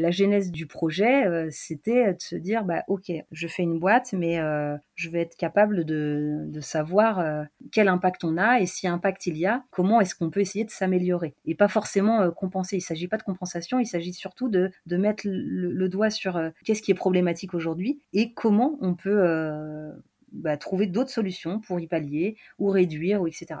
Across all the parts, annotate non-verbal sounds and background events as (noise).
La genèse du projet, euh, c'était de se dire, bah, ok, je fais une boîte, mais euh, je vais être capable de, savoir euh, quel impact on a et si impact il y a, comment est-ce qu'on peut essayer de s'améliorer et pas forcément compenser. Il s'agit pas de compensation, il s'agit surtout de, mettre le, le doigt sur qu'est-ce qui est problématique aujourd'hui et comment on peut bah, trouver d'autres solutions pour y pallier ou réduire ou etc.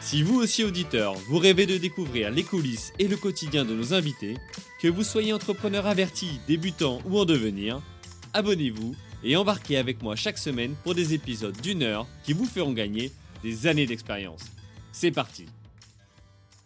Si vous aussi auditeur, vous rêvez de découvrir les coulisses et le quotidien de nos invités, que vous soyez entrepreneur averti, débutant ou en devenir, abonnez-vous et embarquez avec moi chaque semaine pour des épisodes d'une heure qui vous feront gagner des années d'expérience. C'est parti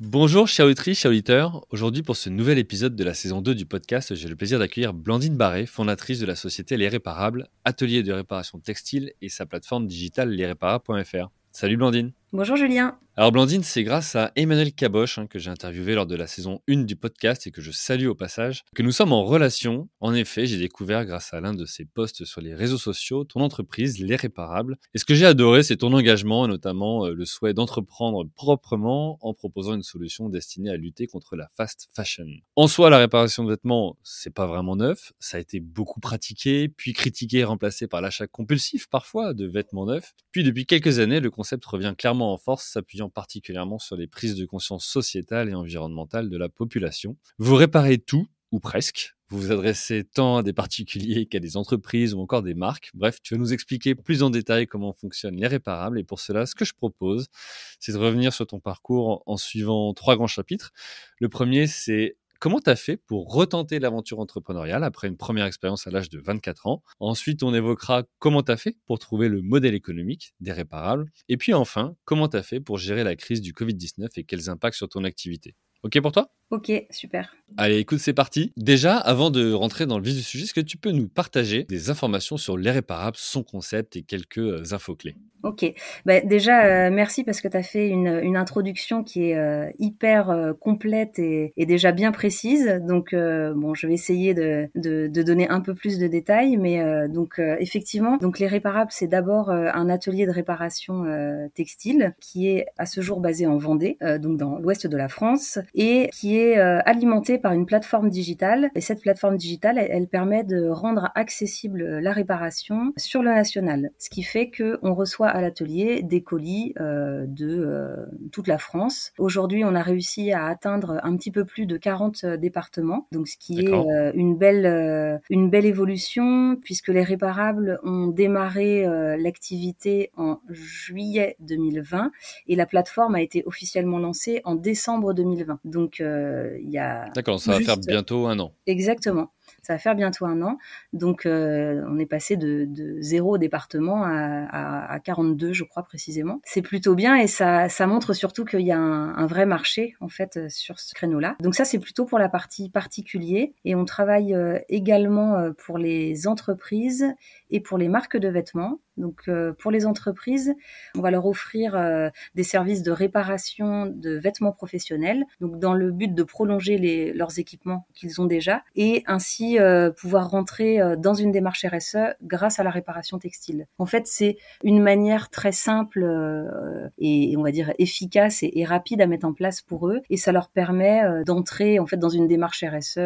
Bonjour chers auditrices, chers auditeurs. Aujourd'hui pour ce nouvel épisode de la saison 2 du podcast, j'ai le plaisir d'accueillir Blandine Barré, fondatrice de la société Les Réparables, atelier de réparation textile et sa plateforme digitale lesréparables.fr. Salut Blandine Bonjour Julien alors Blandine, c'est grâce à Emmanuel Caboche hein, que j'ai interviewé lors de la saison 1 du podcast et que je salue au passage, que nous sommes en relation. En effet, j'ai découvert grâce à l'un de ses posts sur les réseaux sociaux ton entreprise, Les Réparables. Et ce que j'ai adoré, c'est ton engagement, notamment euh, le souhait d'entreprendre proprement en proposant une solution destinée à lutter contre la fast fashion. En soi, la réparation de vêtements, c'est pas vraiment neuf. Ça a été beaucoup pratiqué, puis critiqué et remplacé par l'achat compulsif parfois de vêtements neufs. Puis depuis quelques années, le concept revient clairement en force, s'appuyant particulièrement sur les prises de conscience sociétales et environnementales de la population. Vous réparez tout, ou presque. Vous vous adressez tant à des particuliers qu'à des entreprises ou encore des marques. Bref, tu vas nous expliquer plus en détail comment fonctionnent les réparables. Et pour cela, ce que je propose, c'est de revenir sur ton parcours en suivant trois grands chapitres. Le premier, c'est Comment tu as fait pour retenter l'aventure entrepreneuriale après une première expérience à l'âge de 24 ans? Ensuite, on évoquera comment tu as fait pour trouver le modèle économique des réparables. Et puis enfin, comment tu as fait pour gérer la crise du Covid-19 et quels impacts sur ton activité? OK pour toi? Ok, super. Allez, écoute, c'est parti. Déjà, avant de rentrer dans le vif du sujet, est-ce que tu peux nous partager des informations sur les réparables, son concept et quelques euh, infos clés? Ok. Bah, déjà, euh, merci parce que tu as fait une, une, introduction qui est euh, hyper euh, complète et, et, déjà bien précise. Donc, bon, je vais essayer de, de, de, donner un peu plus de détails. Mais donc, effectivement, donc les réparables, c'est d'abord un atelier de réparation textile qui est à ce jour basé en Vendée, donc dans l'ouest de la France, et qui est alimenté par une plateforme digitale. Et cette plateforme digitale, elle, elle permet de rendre accessible la réparation sur le national, ce qui fait que on reçoit à l'atelier des colis euh, de euh, toute la France. Aujourd'hui, on a réussi à atteindre un petit peu plus de 40 euh, départements, donc ce qui est une belle une belle évolution puisque les réparables ont démarré l'activité en juillet 2020 et la plateforme a été officiellement lancée en décembre 2020. Donc il y a D'accord, ça va faire bientôt un an. Exactement. Ça va faire bientôt un an. Donc, euh, on est passé de, de zéro département à, à, à, 42, je crois précisément. C'est plutôt bien et ça, montre surtout qu'il y a un, vrai marché en fait euh, sur ce créneau-là. Donc ça, c'est plutôt pour la partie particulier et on travaille euh, également pour les entreprises et pour les marques de vêtements. Donc pour les entreprises, on va leur offrir des services de réparation de vêtements professionnels, donc dans le but de prolonger leurs équipements qu'ils ont déjà et ainsi euh, pouvoir rentrer dans une démarche RSE grâce à la réparation textile. En fait, c'est une manière très simple et on va dire efficace et, rapide à mettre en place pour eux et ça leur permet d'entrer en fait dans une démarche RSE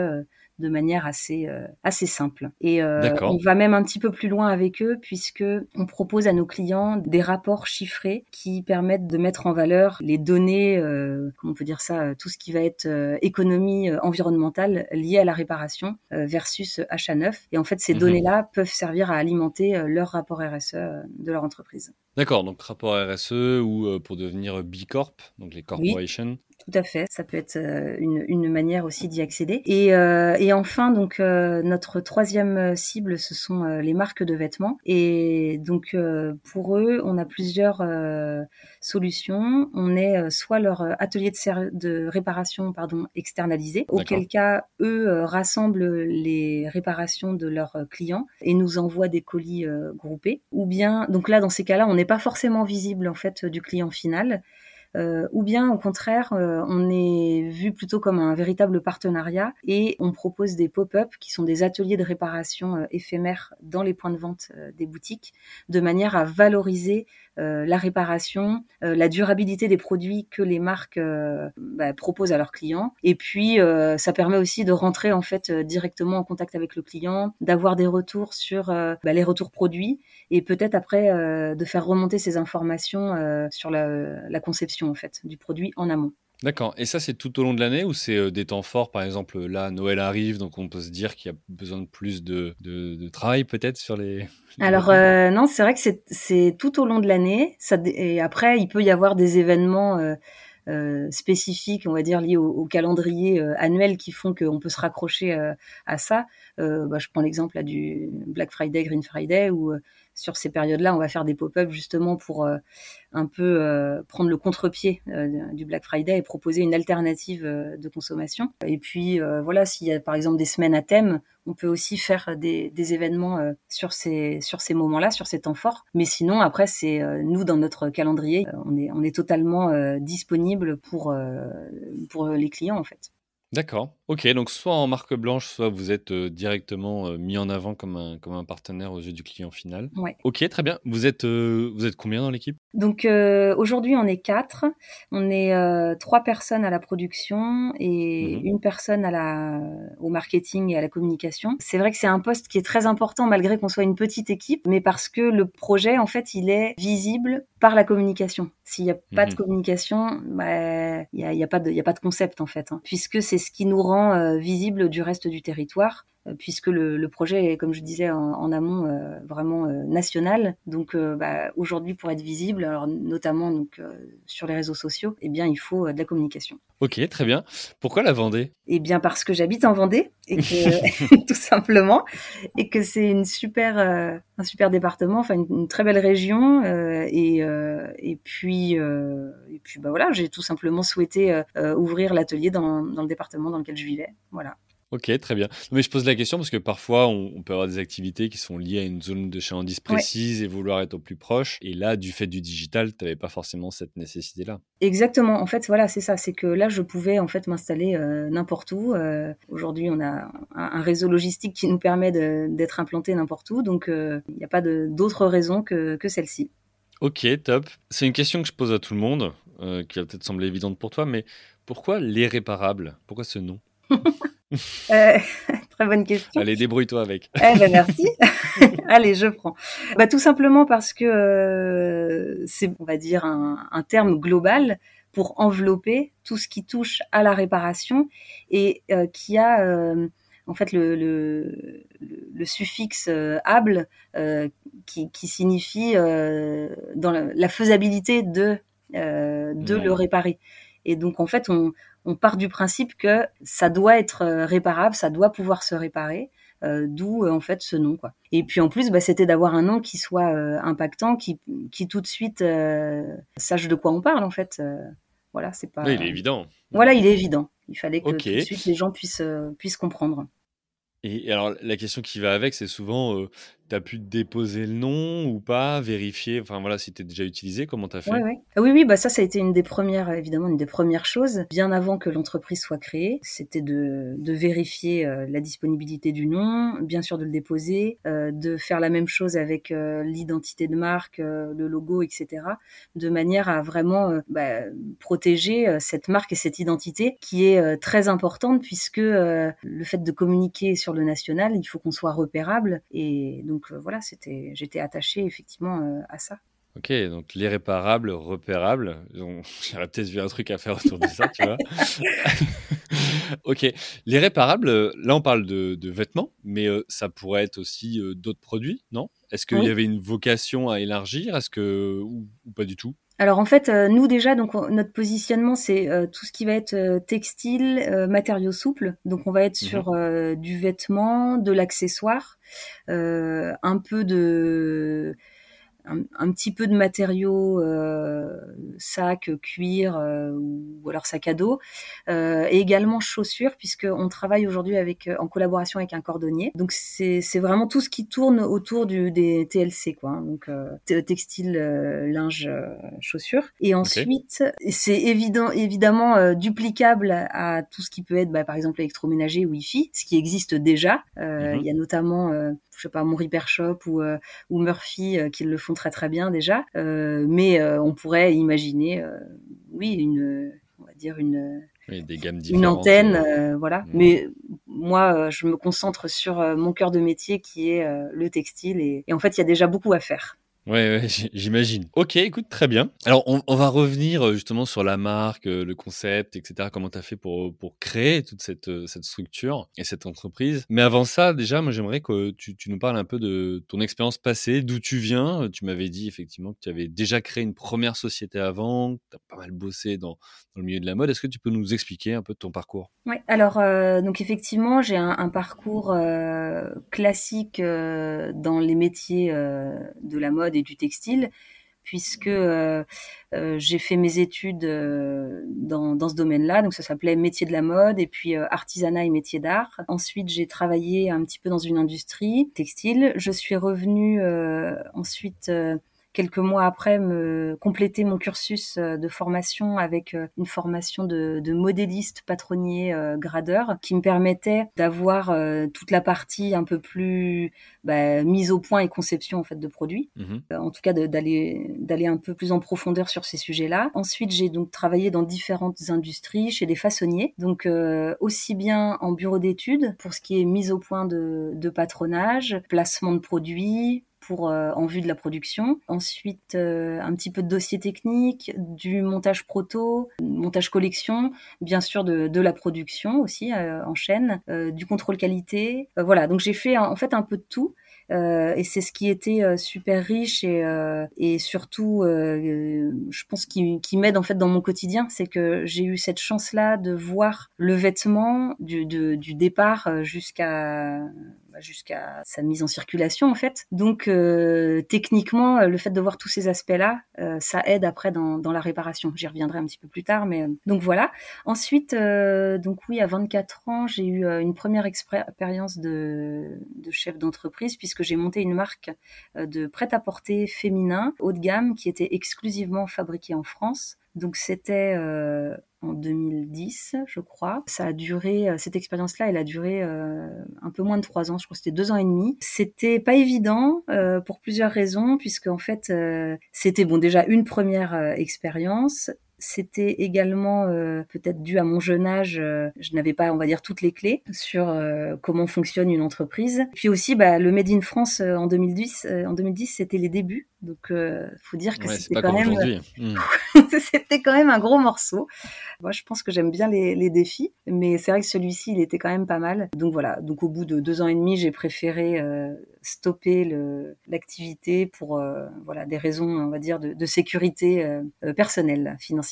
de manière assez euh, assez simple. Et euh, on va même un petit peu plus loin avec eux puisque on propose à nos clients des rapports chiffrés qui permettent de mettre en valeur les données, euh, comment on peut dire ça, tout ce qui va être économie environnementale liée à la réparation versus achat neuf. Et en fait, ces mhm. données-là peuvent servir à alimenter leur rapport RSE de leur entreprise. D'accord, donc rapport RSE ou pour devenir B Corp, donc les corporations. Tout à fait. Ça peut être une, une manière aussi d'y accéder. Et, et enfin, donc notre troisième cible, ce sont les marques de vêtements. Et donc pour eux, on a plusieurs solutions. On est soit leur atelier de, de réparation pardon externalisé, auquel cas eux rassemblent les réparations de leurs clients et nous envoient des colis groupés. Ou bien donc là dans ces cas-là, on n'est pas forcément visible en fait du client final. Euh, ou bien au contraire, euh, on est vu plutôt comme un véritable partenariat et on propose des pop-up qui sont des ateliers de réparation euh, éphémères dans les points de vente des boutiques, de manière à valoriser la réparation, la durabilité des produits que les marques bah, proposent à leurs clients. Et puis, ça permet aussi de rentrer en fait directement en contact avec le client, d'avoir des retours sur bah, les retours produits et peut-être après de faire remonter ces informations sur la, la conception en fait du produit en amont. D'accord. Et ça, c'est tout au long de l'année ou c'est euh, des temps forts? Par exemple, là, Noël arrive, donc on peut se dire qu'il y a besoin de plus de, de, travail peut-être sur les... (laughs) Alors euh, non, c'est vrai que c'est tout au long de l'année. Et après, il peut y avoir des événements euh, spécifiques, on va dire, liés au, calendrier annuel qui font qu'on peut se raccrocher à ça. Bah, je prends l'exemple du Black Friday, Green Friday, où sur ces périodes-là, on va faire des pop-up justement pour euh, un peu euh, prendre le contre-pied euh, du Black Friday et proposer une alternative de consommation. Et puis voilà, s'il y a par exemple des semaines à thème, on peut aussi faire des, événements sur ces sur ces moments-là, sur ces temps forts. Mais sinon, après, c'est nous dans notre calendrier, on est on est totalement disponible pour pour les clients en fait. D'accord. Ok, donc soit en marque blanche, soit vous êtes euh, directement euh, mis en avant comme un, comme un partenaire aux yeux du client final. Ouais. Ok, très bien. Vous êtes, euh, vous êtes combien dans l'équipe? Donc aujourd'hui, on est quatre. On est trois personnes à la production et mhm. une personne à la, au marketing et à la communication. C'est vrai que c'est un poste qui est très important malgré qu'on soit une petite équipe, mais parce que le projet, en fait, il est visible par la communication. S'il n'y a pas de mhm. communication, bah, il n'y a, y a, pas de, y a pas de concept en fait, hein. puisque c'est ce qui nous rend euh, visible du reste du territoire. Euh, puisque le, projet est, comme je disais en, amont, euh, vraiment euh, national. Donc bah, aujourd'hui, pour être visible, alors notamment donc sur les réseaux sociaux, eh bien il faut de la communication. Ok, très bien. Pourquoi la Vendée? Eh bien parce que j'habite en Vendée et que (laughs) (laughs) tout simplement, et que c'est une super, un super département, enfin une, très belle région, et, et puis et puis bah voilà, j'ai tout simplement souhaité ouvrir l'atelier dans, dans le département dans lequel je vivais. Voilà. Ok, très bien. mais je pose la question parce que parfois, on, peut avoir des activités qui sont liées à une zone de chalandise précise et vouloir être au plus proche. Et là, du fait du digital, tu n'avais pas forcément cette nécessité-là. Exactement. En fait, voilà, c'est ça. C'est que là, je pouvais en fait m'installer euh, n'importe où. Euh, aujourd'hui, on a un, réseau logistique qui nous permet d'être implanté n'importe où. Donc, euh, il n'y a pas d'autre raison que, que celle-ci. Ok, top. C'est une question que je pose à tout le monde, qui va peut-être sembler évidente pour toi, mais pourquoi l'irréparable? Pourquoi ce nom? (laughs) (laughs) Euh, (laughs) très bonne question. Allez, débrouille-toi avec. (laughs) Eh ben merci. Allez, je prends. Bah, tout simplement parce que euh, c'est, on va dire, un, un, terme global pour envelopper tout ce qui touche à la réparation et euh, qui a en fait le, le, le suffixe able qui, qui, signifie dans la, la, faisabilité de de le réparer. Et donc en fait, on, on part du principe que ça doit être euh, réparable, ça doit pouvoir se réparer. Euh, d'où euh, en fait ce nom quoi. Et puis en plus, bah, c'était d'avoir un nom qui soit impactant, qui, qui tout de suite sache de quoi on parle en fait. voilà, c'est pas. il est évident. Voilà, il est évident. Il fallait que tout de suite les gens puissent puissent comprendre. Et alors, la question qui va avec, c'est souvent, tu as pu déposer le nom ou pas, vérifier, enfin voilà, si tu déjà utilisé, comment tu as fait ah Oui, oui, bah ça, ça a été une des premières, évidemment, une des premières choses, bien avant que l'entreprise soit créée, c'était de, vérifier la disponibilité du nom, bien sûr de le déposer, de faire la même chose avec l'identité de marque, le logo, etc., de manière à vraiment bah, protéger cette marque et cette identité qui est très importante puisque le fait de communiquer sur le national, il faut qu'on soit repérable. Et donc euh, voilà, c'était, j'étais attachée effectivement euh, à ça. Ok, donc l'irréparable, repérable. (laughs) J'aurais peut-être vu un truc à faire autour de ça, tu vois. (laughs) ok, l'irréparable, là on parle de, vêtements, mais euh, ça pourrait être aussi d'autres produits, non? Est-ce qu'il y avait une vocation à élargir? Est-ce que ou, pas du tout? Alors en fait, nous déjà, donc notre positionnement, c'est tout ce qui va être textile, matériaux souples. Donc on va être Mhm. sur du vêtement, de l'accessoire, un peu de un, petit peu de matériaux, euh, sac, cuir euh, ou alors sac à dos, euh, et également chaussures puisqu'on travaille aujourd'hui avec en collaboration avec un cordonnier. Donc c'est vraiment tout ce qui tourne autour du, des TLC quoi. Hein. donc textile, linge, chaussures. Et ensuite c'est évident évidemment duplicable à tout ce qui peut être bah, par exemple électroménager ou Wi-Fi, ce qui existe déjà. Mm-hmm. Il y a notamment je sais pas, mon Repair Shop ou, ou Murphy qui le font très très bien déjà. Euh, mais euh, on pourrait imaginer, euh, oui, une, on va dire une, des gammes une antenne, voilà. Mmh. Mais moi, je me concentre sur mon cœur de métier qui est le textile et, et en fait, il y a déjà beaucoup à faire. Ouais, j'imagine. Ok, écoute, très bien. Alors, on, va revenir euh, justement sur la marque, euh, le concept, etc. Comment tu as fait pour, pour créer toute cette, euh, structure et cette entreprise. Mais avant ça, déjà, moi, j'aimerais que tu, nous parles un peu de ton expérience passée, d'où tu viens. Tu m'avais dit effectivement que tu avais déjà créé une première société avant, que tu as pas mal bossé dans, le milieu de la mode. Est-ce que tu peux nous expliquer un peu ton parcours? Oui, alors, euh, donc effectivement, j'ai un, parcours euh, classique euh, dans les métiers de la mode du textile, puisque euh, euh, j'ai fait mes études euh, dans, dans, ce domaine-là. Donc ça s'appelait métier de la mode et puis artisanat et métier d'art. Ensuite, j'ai travaillé un petit peu dans une industrie textile. Je suis revenue ensuite quelques mois après me compléter mon cursus euh, de formation avec euh, une formation de, de modéliste patronnier euh, gradeur qui me permettait d'avoir toute la partie un peu plus bah, mise au point et conception en fait de produits. Mmh en tout cas d'aller d'aller un peu plus en profondeur sur ces sujets-là. Ensuite, j'ai donc travaillé dans différentes industries chez des façonniers, donc aussi bien en bureau d'études pour ce qui est mise au point de, de patronage, placement de produits, euh, en vue de la production. Ensuite, euh, un petit peu de dossier technique, du montage proto, montage collection, bien sûr de, la production aussi euh, en chaîne, du contrôle qualité. voilà, donc j'ai fait en fait un peu de tout. Et c'est ce qui était super riche et, surtout, je pense, qui, m'aide en fait dans mon quotidien, c'est que j'ai eu cette chance-là de voir le vêtement du départ jusqu'à jusqu'à sa mise en circulation en fait. Donc euh, techniquement, le fait de voir tous ces aspects-là, euh, ça aide après dans, dans la réparation. J'y reviendrai un petit peu plus tard, mais donc voilà. Ensuite, euh, donc oui, à 24 ans, j'ai eu une première expérience de, de chef d'entreprise puisque que j'ai monté une marque euh, de prêt-à-porter féminin haut de gamme qui était exclusivement fabriquée en France. Donc c'était euh, en 2010, je crois. Ça a euh, cette expérience-là, elle a duré un peu moins de trois ans. Je crois que c'était deux ans et demi. C'était pas évident pour plusieurs raisons, puisque en fait, c'était bon déjà une première expérience c'était également euh, peut-être dû à mon jeune âge, euh, je n'avais pas, on va dire, toutes les clés sur euh, comment fonctionne une entreprise. Puis aussi, bah, le Made in France en 2010, en 2010, c'était les débuts. Donc, faut dire que c'était quand même, (laughs) c'était quand même un gros morceau. Moi, je pense que j'aime bien les, les, défis, mais c'est vrai que celui-ci, il était quand même pas mal. Donc voilà. Donc au bout de deux ans et demi, j'ai préféré stopper l'activité pour voilà des raisons, on va dire, de, de sécurité personnelle, financière.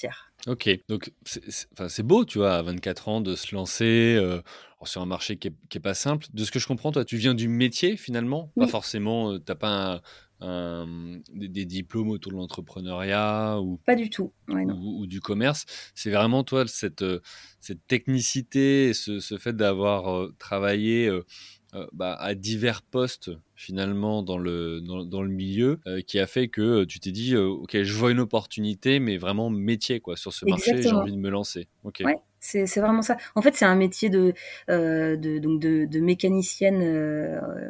Ok, donc c'est beau, tu vois, à 24 ans, de se lancer euh, sur un marché qui n'est pas simple. De ce que je comprends, toi, tu viens du métier finalement, pas forcément, euh, tu n'as pas des, diplômes autour de l'entrepreneuriat ou pas du tout, ou, du commerce. C'est vraiment toi cette, euh, cette technicité, ce, ce fait d'avoir travaillé euh, bah, à divers postes finalement dans le, dans, le milieu euh, qui a fait que euh, tu t'es dit ok je vois une opportunité mais vraiment métier quoi sur ce marché j'ai envie de me lancer ok ouais. C'est, vraiment ça. En fait, c'est un métier de, de, donc de, mécanicienne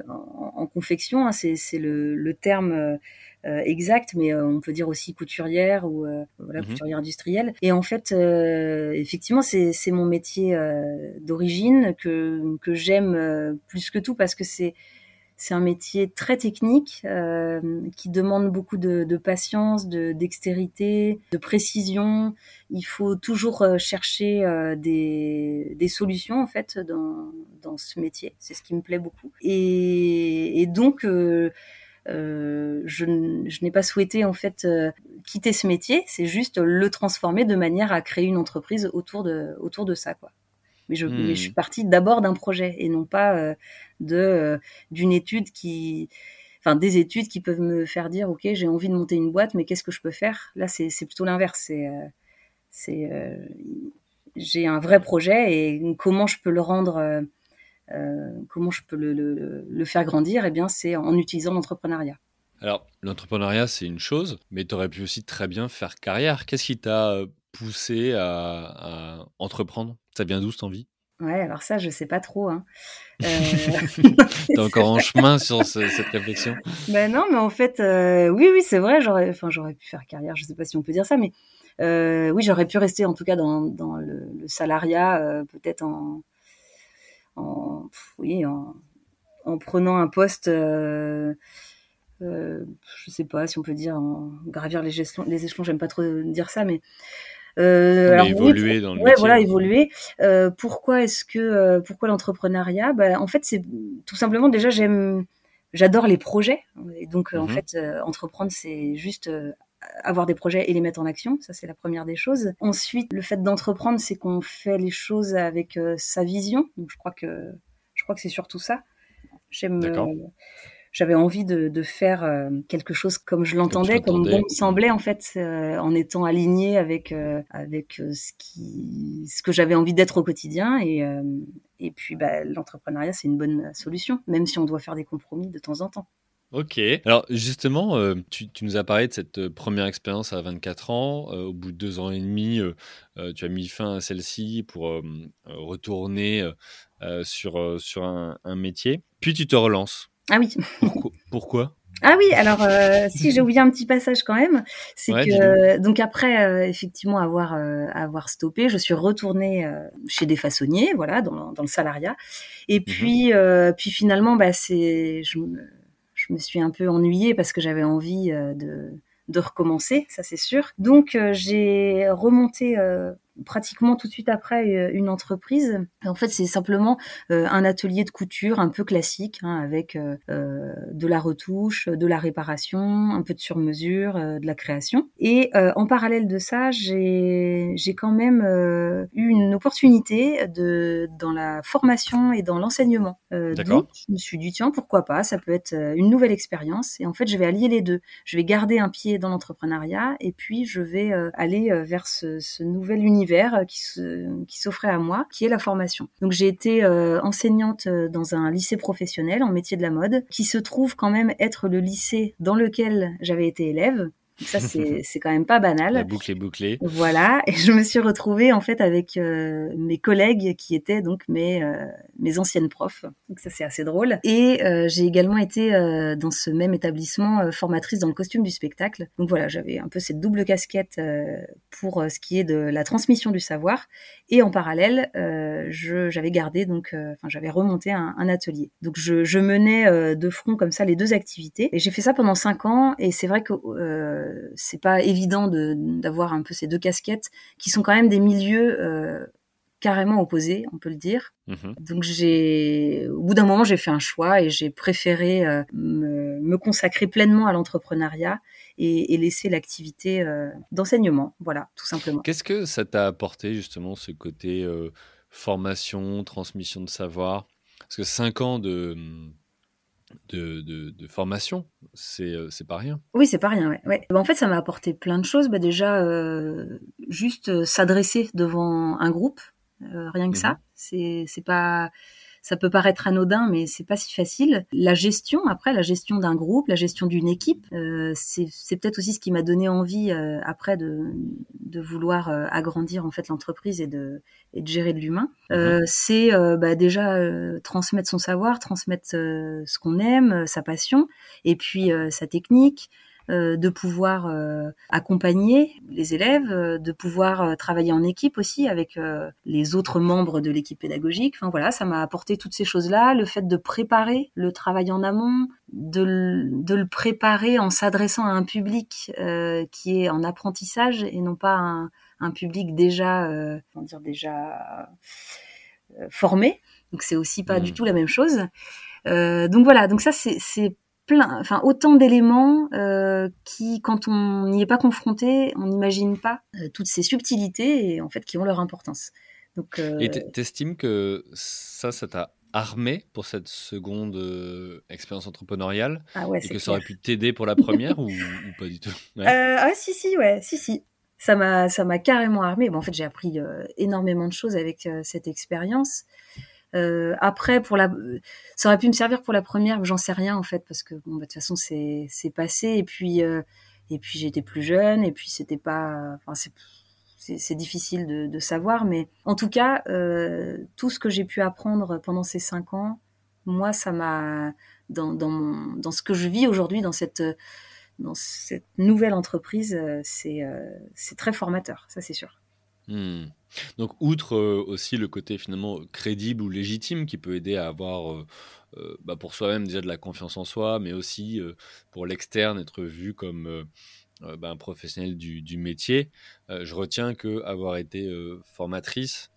en, confection. Hein. C'est, le, le, terme euh, exact, mais euh, on peut dire aussi couturière ou euh, voilà, mhm. couturière industrielle. Et en fait, effectivement, c'est mon métier d'origine que, que j'aime plus que tout parce que c'est c'est un métier très technique euh, qui demande beaucoup de, de patience, de dextérité, de précision. Il faut toujours chercher euh, des, des, solutions en fait dans, dans ce métier. C'est ce qui me plaît beaucoup. Et, et donc euh, je, je n'ai pas souhaité en fait euh, quitter ce métier, c'est juste le transformer de manière à créer une entreprise autour de, autour de ça, quoi. Mais je, mais je suis hmm. partie d'abord d'un projet et non pas euh, de euh, d'une étude qui, enfin des études qui peuvent me faire dire ok j'ai envie de monter une boîte mais qu'est-ce que je peux faire? Là c'est plutôt l'inverse. C'est euh, c'est j'ai un vrai projet et comment je peux le rendre, comment je peux le, le, le faire grandir? Eh bien c'est en utilisant l'entrepreneuriat. Alors, l'entrepreneuriat, c'est une chose, mais tu aurais pu aussi très bien faire carrière. Qu'est-ce qui t'a euh, poussé à, entreprendre? Ça vient d'où cette envie? Ouais, alors ça, je sais pas trop. Hein. (laughs) Euh... (laughs) T'es encore en chemin sur cette réflexion? Ben non, mais en fait, euh, oui, oui, c'est vrai. J'aurais, enfin, j'aurais pu faire carrière. Je sais pas si on peut dire ça, mais euh, oui, j'aurais pu rester en tout cas dans, dans le, salariat, peut-être en, en, oui, en, en, prenant un poste euh, je sais pas si on peut dire gravir les échelons, les échelons, j'aime pas trop dire ça, mais euh, alors, évoluer dans le ouais, voilà, évoluer. Euh, pourquoi est-ce que euh, pourquoi l'entrepreneuriat? Bah, en fait, c'est tout simplement déjà j'aime, j'adore les projets. Et donc en mhm. fait, euh, entreprendre, c'est juste avoir des projets et les mettre en action. Ça, c'est la première des choses. Ensuite, le fait d'entreprendre, c'est qu'on fait les choses avec sa vision. Donc je crois que je crois que c'est surtout ça. J'aime j'avais envie de, de faire euh, quelque chose comme je l'entendais, comme, bon me semblait en fait, euh, en étant aligné avec euh, avec ce qui ce que j'avais envie d'être au quotidien et et puis bah, l'entrepreneuriat c'est une bonne solution, même si on doit faire des compromis de temps en temps. Ok. Alors justement, tu, tu, nous as parlé de cette première expérience à 24 ans. au bout de deux ans et demi, tu as mis fin à celle-ci pour retourner sur, sur un, un, métier. Puis tu te relances. Ah oui. Pourquoi, ah oui, alors euh, si j'ai oublié un petit passage quand même, c'est que donc après euh, effectivement avoir euh, avoir stoppé, je suis retournée chez des façonniers, voilà, dans, dans le salariat. Et mhm. puis puis finalement, bah c'est je je me suis un peu ennuyée parce que j'avais envie de de recommencer, ça c'est sûr. Donc j'ai remonté pratiquement tout de suite après euh, une entreprise. En fait, c'est simplement euh, un atelier de couture un peu classique, hein, avec euh, de la retouche, de la réparation, un peu de sur-mesure, de la création. Et en parallèle de ça, j'ai j'ai quand même eu une opportunité de dans la formation et dans l'enseignement. donc, je me suis dit tiens, pourquoi pas Ça peut être une nouvelle expérience. Et en fait, je vais allier les deux. Je vais garder un pied dans l'entrepreneuriat et puis je vais aller vers ce, ce nouvel univers euh, qui s'offrait à moi, qui est la formation. Donc j'ai été euh, enseignante euh, dans un lycée professionnel en métier de la mode, qui se trouve quand même être le lycée dans lequel j'avais été élève. Ça, (laughs) c'est quand même pas banal. La boucle est bouclée. Voilà. Et je me suis retrouvée, en fait, avec euh, mes collègues qui étaient donc mes, euh, mes anciennes profs. Donc ça, c'est assez drôle. Et euh, j'ai également été dans ce même établissement formatrice dans le costume du spectacle. Donc voilà, j'avais un peu cette double casquette pour ce qui est de la transmission du savoir. Et en parallèle, j'avais gardé, donc, enfin, j'avais remonté un, un, atelier. Donc je, je menais de front comme ça les deux activités. Et j'ai fait ça pendant cinq ans. Et c'est vrai que c'est pas évident d'avoir un peu ces deux casquettes qui sont quand même des milieux euh, carrément opposés, on peut le dire. Mhm. Donc j'ai, au bout d'un moment, j'ai fait un choix et j'ai préféré euh, me, consacrer pleinement à l'entrepreneuriat et, laisser l'activité euh, d'enseignement. Voilà, tout simplement. Qu'est-ce que ça t'a apporté justement ce côté formation, transmission de savoir? Parce que cinq ans de de, de, formation, euh, c'est pas rien. Oui, c'est pas rien, ouais. ouais. Bah, en fait, ça m'a apporté plein de choses. Bah, déjà, euh, juste euh, s'adresser devant un groupe, rien que ça. Mhm. C'est C'est pas ça peut paraître anodin, mais c'est pas si facile. La gestion, après, la gestion d'un groupe, la gestion d'une équipe, euh, c'est peut-être aussi ce qui m'a donné envie euh, après de, de vouloir euh, agrandir en fait l'entreprise et de, et de gérer de l'humain. Mhm. c'est bah, déjà transmettre son savoir, transmettre ce qu'on aime, sa passion, et puis sa technique. Euh, de pouvoir euh, accompagner les élèves, euh, de pouvoir travailler en équipe aussi avec les autres membres de l'équipe pédagogique. Enfin voilà, ça m'a apporté toutes ces choses-là, le fait de préparer le travail en amont, de, le préparer en s'adressant à un public qui est en apprentissage et non pas un, un public déjà, comment dire déjà formé. Donc c'est aussi pas du mmh. tout la même chose. donc voilà, donc ça c'est plein, enfin autant d'éléments qui, quand on n'y est pas confronté, on n'imagine pas toutes ces subtilités et en fait qui ont leur importance. Donc, Et t'estimes que ça, ça t'a armé pour cette seconde euh, expérience entrepreneuriale ah ouais, et que ça aurait pu t'aider pour la (laughs) première ou, pas du tout? Ouais. Euh, ah si si ouais si si. Ça m'a ça m'a carrément armé. Bon en fait j'ai appris euh, énormément de choses avec cette expérience après pour la ça aurait pu me servir pour la première j'en sais rien en fait parce que bon bah, de toute façon c'est c'est passé et puis et puis j'étais plus jeune et puis c'était pas enfin c'est c'est difficile de, savoir, mais en tout cas, euh, tout ce que j'ai pu apprendre pendant ces cinq ans, moi, ça m'a dans, dans, ce que je vis aujourd'hui, dans cette dans cette nouvelle entreprise, euh, euh, c'est très formateur, ça c'est sûr. Hmm. Donc, outre aussi le côté finalement crédible ou légitime qui peut aider à avoir bah, pour soi-même déjà de la confiance en soi, mais aussi pour l'externe être vu comme euh, ben, professionnel du, métier, euh, je retiens que avoir été euh, formatrice,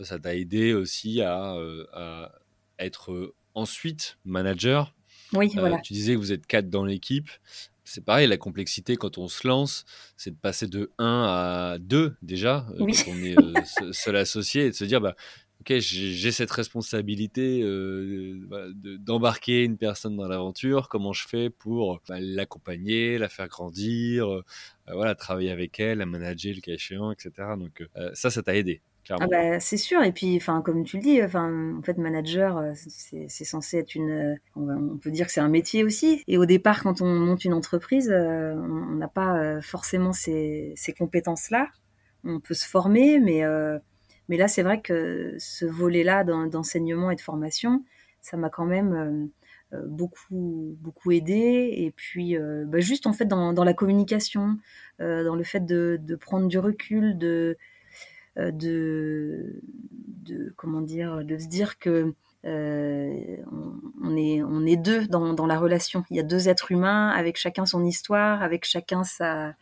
ça t'a aidé aussi à, être ensuite manager. Oui, voilà. Tu disais que vous êtes quatre dans l'équipe. C'est pareil, la complexité quand on se lance, c'est de passer de 1 à 2 déjà, quand on est seul associé, et de se dire, bah, ok, j'ai cette responsabilité euh, d'embarquer une personne dans l'aventure. Comment je fais pour bah, l'accompagner, la faire grandir, euh, voilà, travailler avec elle, la manager le cas échéant, etc. Donc euh, ça, ça t'a aidé. Ah bah, c'est sûr. Et puis enfin comme tu le dis enfin en fait manager c'est censé être une on peut dire que c'est un métier aussi. Et au départ quand on monte une entreprise on n'a pas forcément ces, ces compétences là on peut se former mais mais là, c'est vrai que ce volet-là d'enseignement et de formation, ça m'a quand même euh, euh, beaucoup beaucoup aidé. Et puis, euh, bah, juste en fait dans, la communication, dans le fait de, prendre du recul, de, de, comment dire, de se dire que on, est, on est deux dans, dans la relation. Il y a deux êtres humains avec chacun son histoire, avec chacun sa,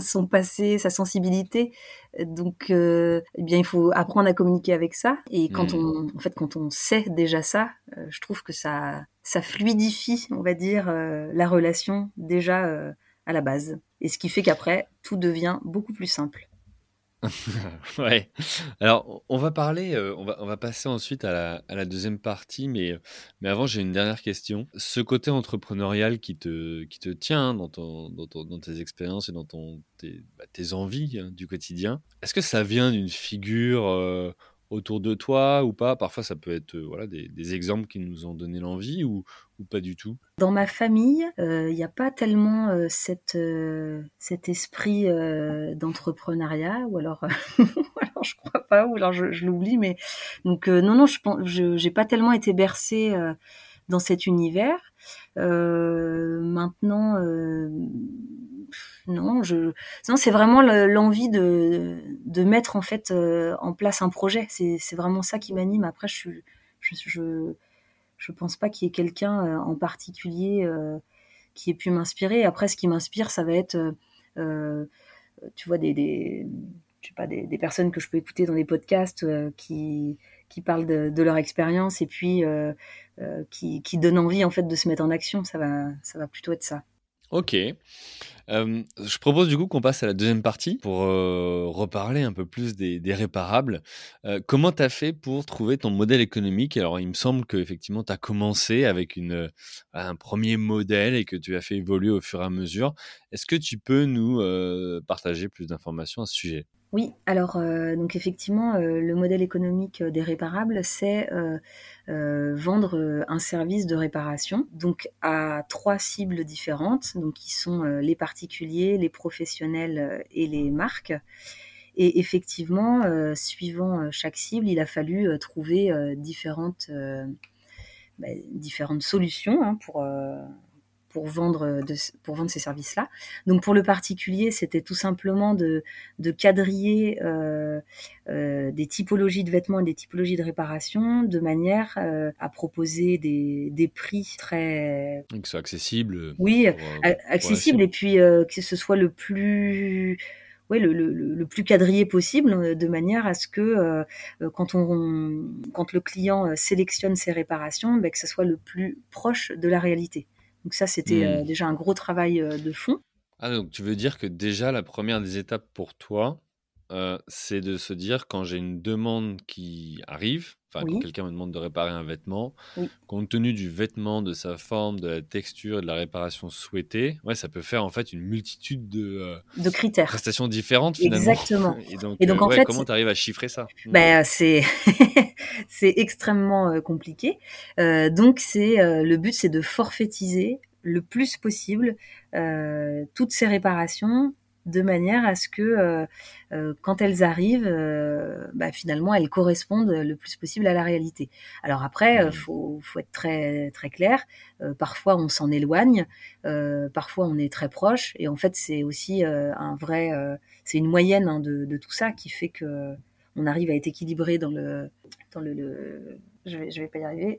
son, (laughs) passé, sa sensibilité. Donc, euh, eh bien, il faut apprendre à communiquer avec ça. Et quand hmm. on, en fait, quand on sait déjà ça, euh, je trouve que ça, ça fluidifie, on va dire, euh, la relation déjà à la base. Et ce qui fait qu'après, tout devient beaucoup plus simple. (laughs) ouais. Alors, on va parler, euh, on, va, on va passer ensuite à la, à la deuxième partie, mais, mais avant, j'ai une dernière question. Ce côté entrepreneurial qui te, qui te tient dans, ton, dans, dans tes expériences et dans ton, tes, bah, tes envies hein, du quotidien, est-ce que ça vient d'une figure euh, autour de toi ou pas? Parfois, ça peut être euh, voilà, des, exemples qui nous ont donné l'envie ou, ou, pas du tout? Dans ma famille, euh, il n'y a pas tellement euh, cette, cet esprit d'entrepreneuriat, ou alors, (laughs) alors je crois pas, ou alors je, l'oublie, mais donc non, non, je n'ai pas tellement été bercée dans cet univers. maintenant, non, je, non, c'est vraiment l'envie de, de mettre en fait euh, en place un projet. C'est, vraiment ça qui m'anime. Après, je, je, je, je pense pas qu'il y ait quelqu'un euh, en particulier euh, qui ait pu m'inspirer. Après, ce qui m'inspire, ça va être, tu vois, des, des, je sais pas, des, personnes que je peux écouter dans des podcasts qui, qui parlent de, de leur expérience et puis qui, qui donnent envie en fait de se mettre en action. Ça va, ça va plutôt être ça. Ok. Euh, je propose du coup qu'on passe à la deuxième partie pour euh, reparler un peu plus des, réparables. Euh, comment tu as fait pour trouver ton modèle économique? Alors, il me semble qu'effectivement, tu as commencé avec un premier modèle et que tu as fait évoluer au fur et à mesure. Est-ce que tu peux nous partager plus d'informations à ce sujet? Oui, alors euh, donc effectivement, euh, le modèle économique des réparables, c'est euh, vendre un service de réparation, donc à trois cibles différentes, donc qui sont les particuliers, les professionnels et les marques. Et effectivement, suivant chaque cible, il a fallu trouver différentes bah, différentes solutions hein, pour pour vendre, de, pour vendre ces services-là. Donc pour le particulier, c'était tout simplement de, de quadriller euh, euh, des typologies de vêtements et des typologies de réparation de manière euh, à proposer des, des prix très... Que ce accessible. Oui, accessible et puis que ce soit le plus... Ouais, le, le, le, plus quadrillé possible, de manière à ce que quand, on, quand le client sélectionne ses réparations, ben, que ce soit le plus proche de la réalité. Donc ça, c'était Hmm. déjà un gros travail de fond. Ah, donc tu veux dire que déjà la première des étapes pour toi, euh, c'est de se dire quand j'ai une demande qui arrive, enfin quand quelqu'un me demande de réparer un vêtement, oui, compte tenu du vêtement, de sa forme, de la texture et de la réparation souhaitée, ouais, ça peut faire en fait une multitude de euh, de critères. prestations différentes finalement. Exactement. (laughs) Et donc, Et donc euh, en ouais, fait, comment tu arrives à chiffrer ça? Bah, c'est (laughs) c'est extrêmement euh, compliqué. Euh, donc c'est le but, c'est de forfaitiser le plus possible toutes ces réparations de manière à ce que euh, euh, quand elles arrivent, euh, bah, finalement elles correspondent le plus possible à la réalité. Alors après, Hmm. faut, faut être très très clair. Euh, parfois on s'en éloigne, euh, parfois on est très proche, et en fait c'est aussi euh, un vrai, euh, c'est une moyenne hein, de, de tout ça qui fait que on arrive à être équilibré dans le dans le, le... Je vais je vais pas y arriver.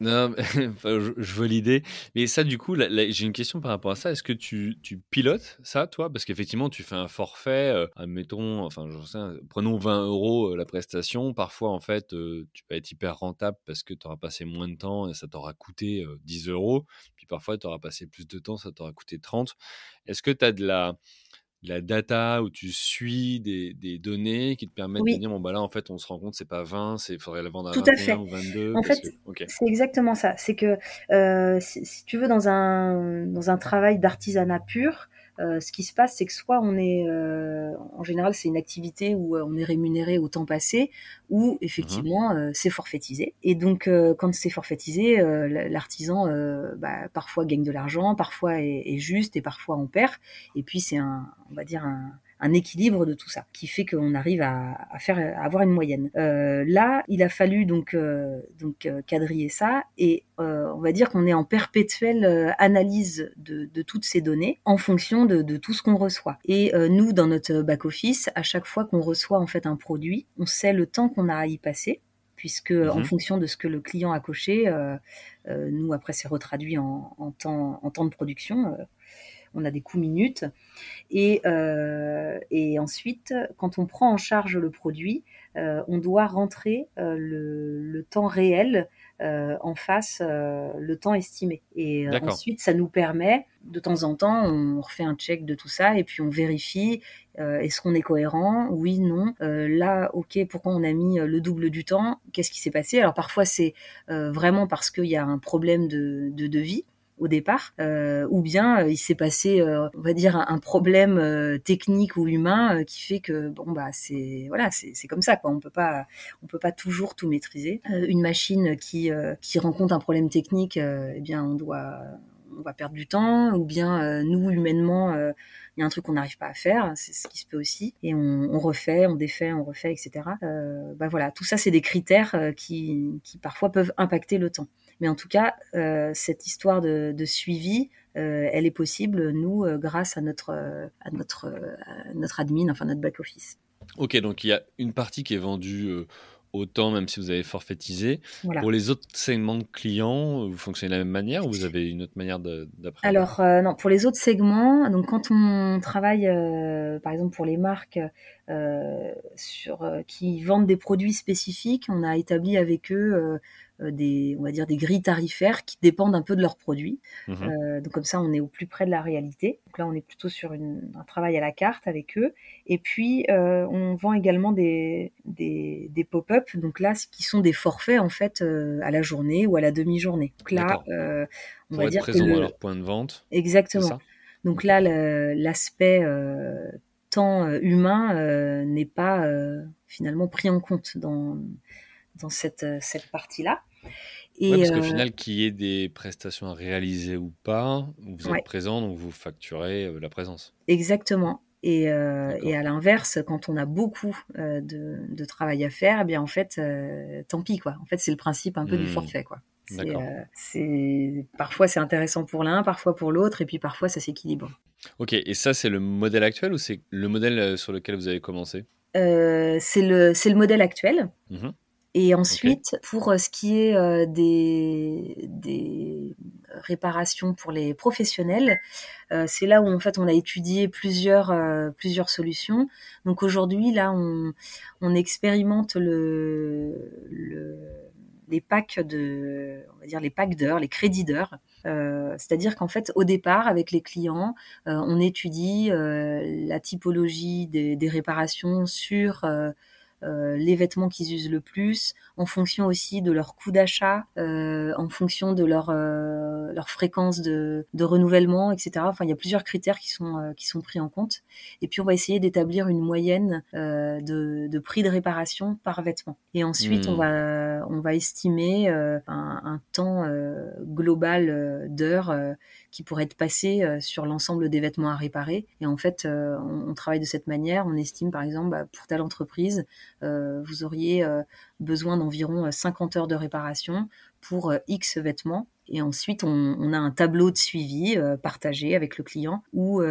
Non, (laughs) je, je vois l'idée. Mais ça, du coup, j'ai une question par rapport à ça. Est-ce que tu, pilotes ça, toi? Parce qu'effectivement, tu fais un forfait, euh, admettons, enfin, je sais, prenons 20 euros euh, la prestation. Parfois, en fait, euh, tu vas être hyper rentable parce que tu auras passé moins de temps et ça t'aura coûté euh, 10 euros. Puis parfois, tu auras passé plus de temps, ça t'aura coûté 30. Est-ce que tu as de la, la data où tu suis des, des données qui te permettent de dire, bon, bah là, en fait, on se rend compte, c'est pas 20, il faudrait la vendre à tout à 21 fait. ou 22 En fait, que, c'est exactement ça. C'est que euh, si, si tu veux dans un dans un travail d'artisanat pur, euh, ce qui se passe, c'est que soit on est, euh, en général, c'est une activité où euh, on est rémunéré au temps passé, ou Mhm. effectivement euh, c'est forfaitisé. Et donc euh, quand c'est forfaitisé, euh, l'artisan euh, bah, parfois gagne de l'argent, parfois est, est juste et parfois on perd. Et puis c'est un, on va dire un un équilibre de tout ça qui fait qu'on arrive à, à faire à avoir une moyenne. Euh, là, il a fallu donc euh, donc euh, quadriller ça et euh, on va dire qu'on est en perpétuelle analyse de, de toutes ces données en fonction de, de tout ce qu'on reçoit. Et nous, dans notre back office, à chaque fois qu'on reçoit en fait un produit, on sait le temps qu'on a à y passer puisque en Mhm. fonction de ce que le client a coché, euh, euh, nous après c'est retraduit en, en temps en temps de production. euh, on a des coûts minutes. Et, euh, et ensuite, quand on prend en charge le produit, euh, on doit rentrer euh, le, le temps réel en face le temps estimé. Et ensuite, ça nous permet, de temps en temps, on refait un check de tout ça et puis on vérifie est-ce qu'on est cohérent? Oui, non. Là, ok, pourquoi on a mis le double du temps? Qu'est-ce qui s'est passé? Alors parfois, c'est vraiment parce qu'il y a un problème de, de devis au départ, euh, ou bien euh, il s'est passé, euh, on va dire, un, problème euh, technique ou humain euh, qui fait que bon bah c'est voilà, c'est comme ça quoi. On peut pas on peut pas toujours tout maîtriser. Euh, une machine qui qui rencontre un problème technique, eh bien on doit on va perdre du temps, ou bien euh, nous humainement il y a un truc qu'on n'arrive pas à faire, c'est ce qui se peut aussi, et on, on refait, on défait, on refait, etc. Euh, bah voilà, tout ça c'est des critères qui, qui parfois peuvent impacter le temps. Mais en tout cas, euh, cette histoire de, de suivi, euh, elle est possible, nous, euh, grâce à notre, à notre, à notre admin, enfin notre back office. Ok, donc il y a une partie qui est vendue autant, même si vous avez forfaitisé. Voilà. Pour les autres segments de clients, vous fonctionnez de la même manière ou vous avez une autre manière de- d'appréhender Alors euh, non, pour les autres segments, donc quand on travaille, euh, par exemple pour les marques sur euh, qui vendent des produits spécifiques, on a établi avec eux euh, euh, des, on va dire des grilles tarifaires qui dépendent un peu de leurs produits. Mhm. Euh, donc comme ça, on est au plus près de la réalité. Donc là, on est plutôt sur une, un travail à la carte avec eux. Et puis, euh, on vend également des, des, des pop-up. Donc là, qui sont des forfaits en fait euh, à la journée ou à la demi-journée. Donc là, euh, on Pour va être dire que à le... leur point de vente, exactement. Donc là, l'aspect euh, temps euh, humain euh, n'est pas euh, finalement pris en compte dans, dans cette, cette partie-là. Ouais, parce qu'au euh, final, qu'il y ait des prestations à réaliser ou pas, vous êtes ouais, présent, donc vous facturez la présence. exactement. Et, euh, à l'inverse, quand on a beaucoup euh, de, de travail à faire, eh bien en fait, tant pis quoi. En fait, c'est le principe un peu du Hmm, forfait quoi. C'est parfois c'est intéressant pour l'un, parfois pour l'autre, et puis parfois ça s'équilibre. Ok, et ça, c'est le modèle actuel ou c'est le modèle euh, sur lequel vous avez commencé? Euh, c'est le le modèle actuel. Mhm. Et ensuite, pour euh, ce qui est euh, des, des réparations pour les professionnels, euh, c'est là où en fait on a étudié plusieurs, euh, plusieurs solutions. Donc aujourd'hui, là, on, on expérimente le, le, les packs de, on va dire les packs d'heures, les crédits d'heures. C'est-à-dire qu'en fait, au départ, avec les clients, on étudie la typologie des, des réparations sur euh, les vêtements qu'ils usent le plus, en fonction aussi de leur coût d'achat, euh, en fonction de leur euh, leur fréquence de, de renouvellement, etc. Enfin, il y a plusieurs critères qui sont qui sont pris en compte. Et puis on va essayer d'établir une moyenne de, de prix de réparation par vêtement. Et ensuite on hmm. va on va estimer un, un, temps global d'heures qui pourrait être passé sur l'ensemble des vêtements à réparer. Et en fait, on, on, travaille de cette manière. On estime, par exemple, bah, pour telle entreprise, euh, vous auriez euh, besoin d'environ 50 euh, heures de réparation pour X vêtements. Et ensuite, on, a un tableau de suivi partagé avec le client où,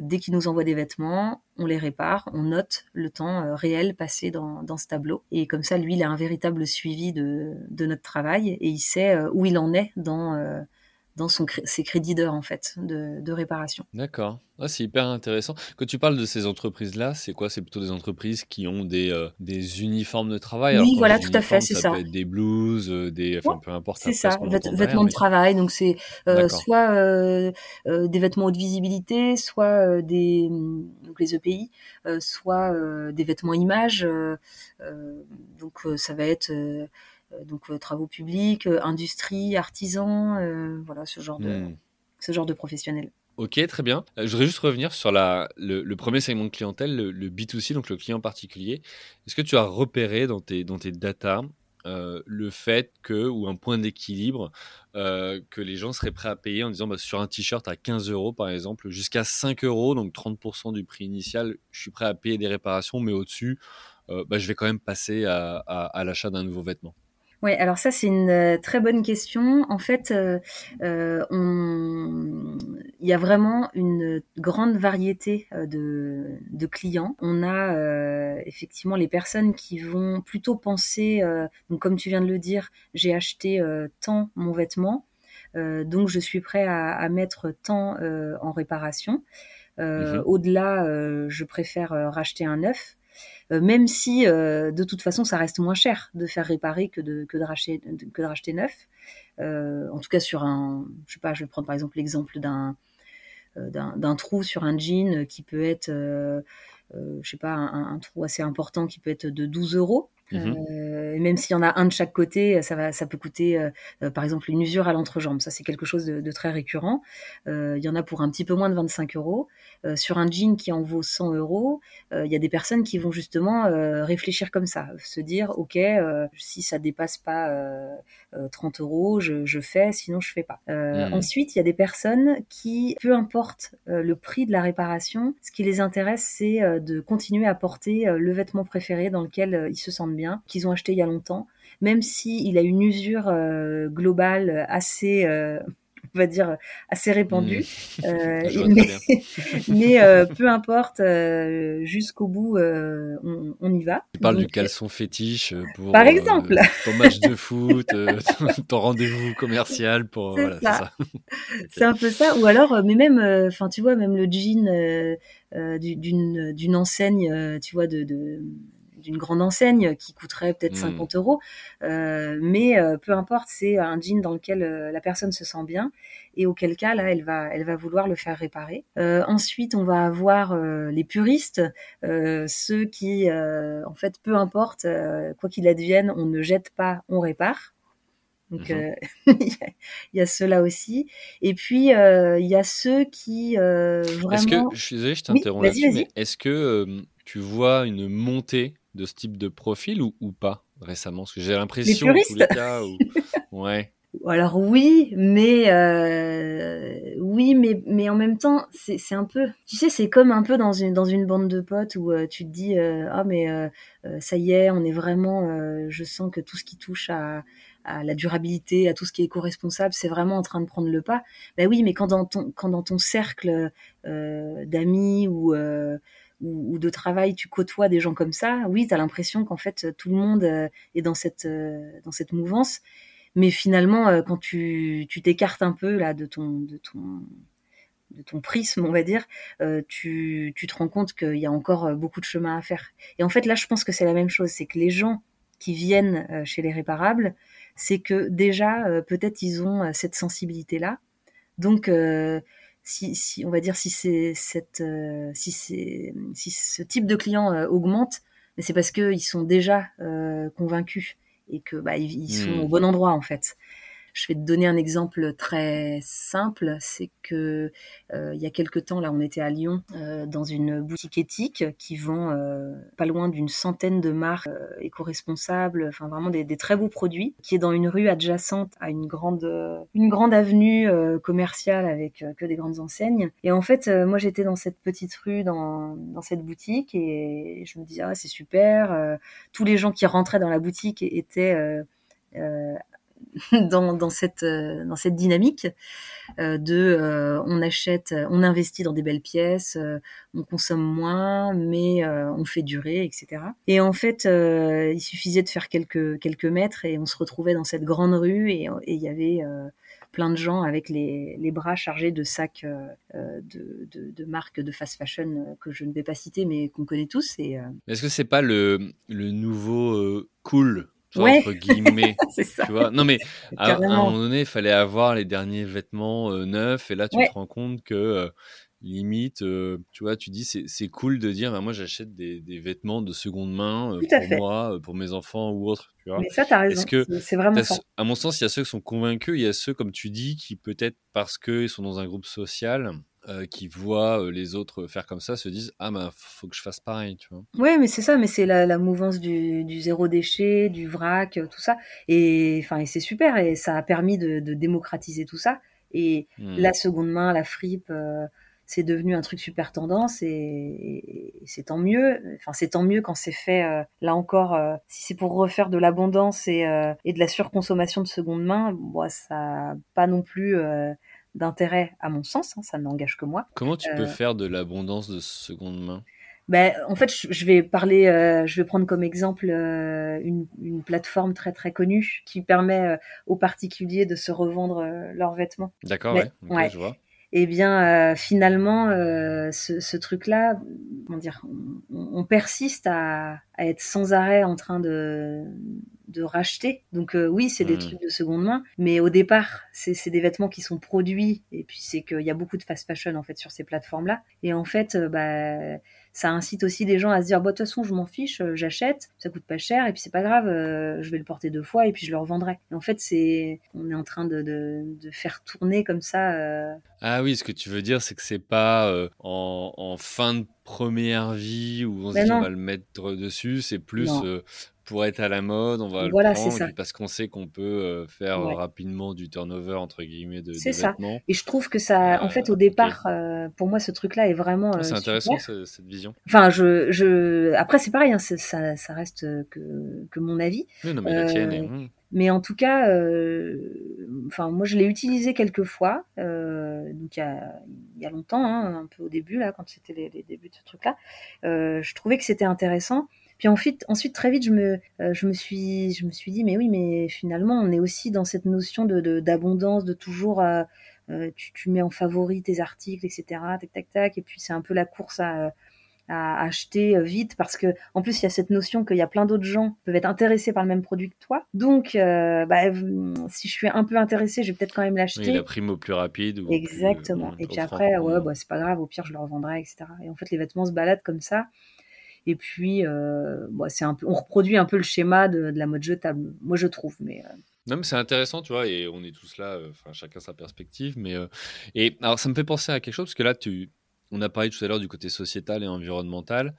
dès qu'il nous envoie des vêtements, on les répare, on note le temps réel passé dans, ce tableau. Et comme ça, lui, il a un véritable suivi de, notre travail et il sait où il en est dans dans son, ses crédits d'heure en fait de, réparation. D'accord, ah, c'est hyper intéressant. Quand tu parles de ces entreprises-là, c'est quoi? C'est plutôt des entreprises qui ont des, euh, des uniformes de travail? Oui, voilà, tout à fait, c'est ça. Peut être des blouses, euh, des, enfin, peu importe. C'est ça, vêtements de travail. Donc c'est euh, soit des vêtements haute visibilité, soit des donc les EPI, soit des vêtements images. donc ça va être donc euh, travaux publics, euh, industrie, artisans, voilà ce genre de hmm. ce genre de professionnels. Ok, très bien. Je voudrais juste revenir sur la, le, premier segment de clientèle, le, B2C, donc le client particulier. Est-ce que tu as repéré dans tes, dans tes data le fait que, ou un point d'équilibre, que les gens seraient prêts à payer en disant bah, sur un t-shirt à 15 euros par exemple, jusqu'à 5 euros, donc 30% du prix initial, je suis prêt à payer des réparations, mais au-dessus, bah, je vais quand même passer à, à l'achat d'un nouveau vêtement? Oui, alors ça c'est une euh, très bonne question. En fait, euh, euh, on... il y a vraiment une grande variété de, de clients. On a effectivement les personnes qui vont plutôt penser, donc comme tu viens de le dire, j'ai acheté tant mon vêtement, donc je suis prêt à, à mettre tant en réparation. Mmh au-delà, je préfère racheter un neuf. Euh, même si euh, de toute façon ça reste moins cher de faire réparer que de, que de, racheter, que de racheter neuf. Euh, en tout cas sur un, je sais pas, je vais prendre par exemple l'exemple d'un d'un trou sur un jean qui peut être, je sais pas, un, un, trou assez important qui peut être de 12 euros. Mmh euh, même s'il y en a un de chaque côté, ça, va, ça peut coûter, euh, euh, par exemple, une usure à l'entrejambe. Ça, c'est quelque chose de, de très récurrent. il y en a pour un petit peu moins de 25 euros. sur un jean qui en vaut 100 euros, il y a des personnes qui vont justement réfléchir comme ça, se dire, ok, si ça dépasse pas 30 euros, je, je, fais, sinon je fais pas. Mmh. Ensuite, il y a des personnes qui, peu importe le prix de la réparation, ce qui les intéresse, c'est de continuer à porter le vêtement préféré dans lequel ils se sentent bien qu'ils ont acheté il y a longtemps, même si il a une usure euh, globale assez euh, (laughs) on va dire assez répandue. Mmh. Euh, (laughs) mais, (laughs) peu importe, jusqu'au bout, on, y va. Tu parles du caleçon fétiche pour par exemple ton match de foot, ton rendez-vous commercial pour. C'est ça. c'est un peu ça. Ou alors, mais même, enfin, tu vois, même le jean d'une d'une enseigne, tu vois, de d'une grande enseigne qui coûterait peut-être 50 hmm. euros. Euh, mais euh, peu importe, c'est un jean dans lequel euh, la personne se sent bien et auquel cas là, elle va, elle va vouloir le faire réparer. ensuite, on va avoir les puristes, ceux qui, en fait, peu importe, quoi qu'il advienne, on ne jette pas, on répare. Donc mhm. (laughs) il y, a ceux-là aussi. Et puis il y a ceux qui vraiment. Est-ce que je suis désolé, je t'interromps là-dessus, mais est-ce que tu vois une montée de ce type de profil ou, ou pas récemment? Parce que j'ai l'impression, en tous les cas, (laughs) ouais. Alors oui, mais euh, oui, mais mais en même temps, c'est un peu, tu sais, c'est comme un peu dans une dans une bande de potes où euh, tu te dis euh, ah mais ça y est, on est vraiment, je sens que tout ce qui touche à à la durabilité, à tout ce qui est éco-responsable, c'est vraiment en train de prendre le pas. Ben oui, mais quand dans ton quand dans ton cercle d'amis ou ou, de travail, tu côtoies des gens comme ça, oui, tu as l'impression qu'en fait tout le monde euh, est dans cette euh, dans cette mouvance, mais finalement euh, quand tu t'écartes un peu là de ton de ton de ton prisme, on va dire, tu, tu te rends compte qu'il y a encore beaucoup de chemin à faire. Et en fait, là, je pense que c'est la même chose, c'est que les gens qui viennent chez les réparables, c'est que déjà peut-être ils ont cette sensibilité là. Donc si, si, on va dire si c'est cette si c'est si ce type de client augmente, c'est parce qu'ils sont déjà convaincus et que bah, ils, sont mmh. au bon endroit en fait. Je vais te donner un exemple très simple, c'est que euh, il y a quelque temps là, on était à Lyon euh, dans une boutique éthique qui vend euh, pas loin d'une centaine de marques éco-responsables, enfin vraiment des, très beaux produits, qui est dans une rue adjacente à une grande une grande avenue commerciale avec que des grandes enseignes. Et en fait, moi j'étais dans cette petite rue, dans, dans cette boutique, et je me disais ah c'est super. tous les gens qui rentraient dans la boutique étaient euh, (laughs) dans, cette, euh, dans cette dynamique euh, de euh, on achète, on investit dans des belles pièces, on consomme moins, mais on fait durer, etc. Et en fait, il suffisait de faire quelques, quelques mètres et on se retrouvait dans cette grande rue et il y avait plein de gens avec les, les bras chargés de sacs de, de, marques de fast fashion que je ne vais pas citer, mais qu'on connaît tous. Est-ce que c'est pas le, le nouveau cool entre guillemets. (laughs) c'est ça. Tu vois? Non, mais à, un moment donné, il fallait avoir les derniers vêtements euh, neufs, et là, tu te rends compte que euh, limite, euh, tu vois, tu dis, c'est cool de dire, bah, moi, j'achète des, des, vêtements de seconde main pour moi, pour mes enfants ou. Tu vois? Mais ça, tu as raison. C'est vraiment ça. À mon sens, il y a ceux qui sont convaincus, il y a ceux, comme tu dis, qui peut-être parce qu'ils sont dans un groupe social, euh, qui voient euh, les autres faire comme ça se disent ah ben faut que je fasse pareil tu vois. Ouais mais c'est ça mais c'est la, la, mouvance du, du, zéro déchet du vrac euh, tout ça. Et enfin et c'est super et ça a permis de, de démocratiser tout ça. Et mmh. la seconde main la fripe c'est devenu un truc super tendance et, c'est tant mieux. Enfin c'est tant mieux quand c'est fait là encore si c'est pour refaire de l'abondance et, et de la surconsommation de seconde main bon, ça pas non plus d'intérêt à mon sens, hein, ça n'engage que moi. Comment tu peux euh, faire de l'abondance de seconde main? Ben, en fait, je vais parler, euh, je vais prendre comme exemple euh, une, une, plateforme très très connue qui permet aux particuliers de se revendre leurs vêtements. D'accord, ouais, ouais. je vois. Eh bien, finalement, ce, ce truc-là, dire, on, on persiste à, à, être sans arrêt en train de de racheter. Donc euh, oui, c'est des hmm. trucs de seconde main, mais au départ, c'est des vêtements qui sont produits et puis c'est qu'il y a beaucoup de fast fashion en fait sur ces plateformes-là. Et en fait, euh, bah ça incite aussi des gens à se dire bah de toute façon je m'en fiche euh, j'achète ça coûte pas cher et puis c'est pas grave je vais le porter deux fois et puis je le revendrai. Et en fait c'est on est en train de, de, de faire tourner comme ça ah oui ce que tu veux dire c'est que c'est pas en, en, fin de première vie où on se dit on va le mettre dessus c'est plus pour être à la mode, on va le prendre parce qu'on sait qu'on peut euh, faire rapidement du turnover entre guillemets de, C'est ça. Et je trouve que ça, en fait, au euh, départ, euh, pour moi, ce truc-là est vraiment. c'est intéressant cette vision. Enfin, je, je... après c'est pareil, hein, ça, ça, reste que, que mon avis. non, mais la tienne est... Mais en tout cas, enfin moi je l'ai utilisé quelques fois, donc il y a, il y a longtemps, hein, un peu au début là, quand c'était les, les, débuts de ce truc-là. je trouvais que c'était intéressant. Puis ensuite, ensuite très vite, je me, euh, je me suis, je me suis dit, mais oui, mais finalement, on est aussi dans cette notion de d'abondance, de, toujours, euh, euh, tu, tu, mets en favori tes articles, etc. Tac, tac, tac. Et puis c'est un peu la course à, à acheter vite parce que en plus il y a cette notion qu'il y a plein d'autres gens qui peuvent être intéressés par le même produit que toi. Donc bah, si je suis un peu intéressée, je vais peut-être quand même l'acheter. Oui, la prime au plus rapide. Exactement. et puis après, ouais, bah, c'est pas grave, au pire je le revendrai, etc. Et en fait les vêtements se baladent comme ça. Et puis, euh, c'est un peu, on reproduit un peu le schéma de, la mode jetable, moi je trouve. Mais, euh. Non, mais c'est intéressant, tu vois, et on est tous là, euh, enfin chacun sa perspective. Mais, et alors, ça me fait penser à quelque chose, parce que là, tu, on a parlé tout à l'heure du côté sociétal et environnemental.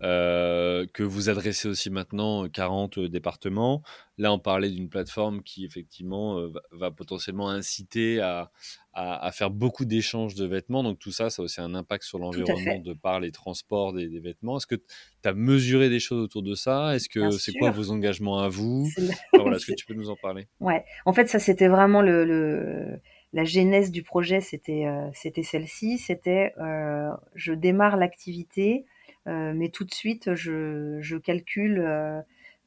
Que vous adressez aussi maintenant 40 euh, départements. Là, on parlait d'une plateforme qui, effectivement, va, potentiellement inciter à, à, faire beaucoup d'échanges de vêtements. Donc, tout ça, ça a aussi un impact sur l'environnement de par les transports des, vêtements. Est-ce que tu as mesuré des choses autour de ça? Est-ce que c'est quoi vos engagements à vous? Voilà, Est-ce que (laughs) tu peux nous en parler? Ouais, en fait, ça, c'était vraiment le... la genèse du projet, c'était c'était celle-ci. C'était je démarre l'activité euh, mais tout de suite, je, calcule euh,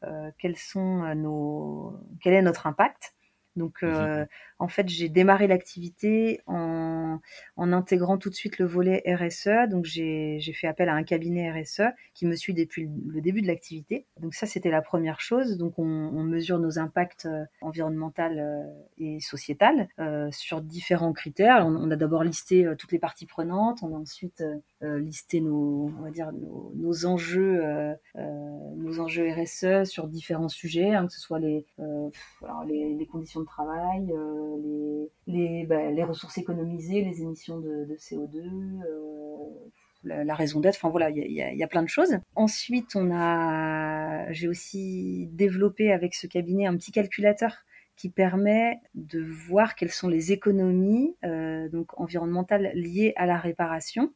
euh, quels sont nos, quel est notre impact. Donc, Mmh euh, en fait, j'ai démarré l'activité en, intégrant tout de suite le volet RSE. Donc, j'ai fait appel à un cabinet RSE qui me suit depuis le, début de l'activité. Donc, ça, c'était la première chose. Donc, on, mesure nos impacts euh, environnementaux euh, et sociétal euh, sur différents critères. On, a d'abord listé euh, toutes les parties prenantes. On a ensuite listé nos, on va dire, nos, enjeux, nos enjeux RSE sur différents sujets, hein, que ce soit les, conditions de travail, les, les, bah, les ressources économisées, les émissions de, de CO2, euh, la, la raison d'être. Enfin voilà, il y a, y, a, y a, plein de choses. Ensuite, on a, j'ai aussi développé avec ce cabinet un petit calculateur qui permet de voir quelles sont les économies euh, donc environnementales liées à la réparation.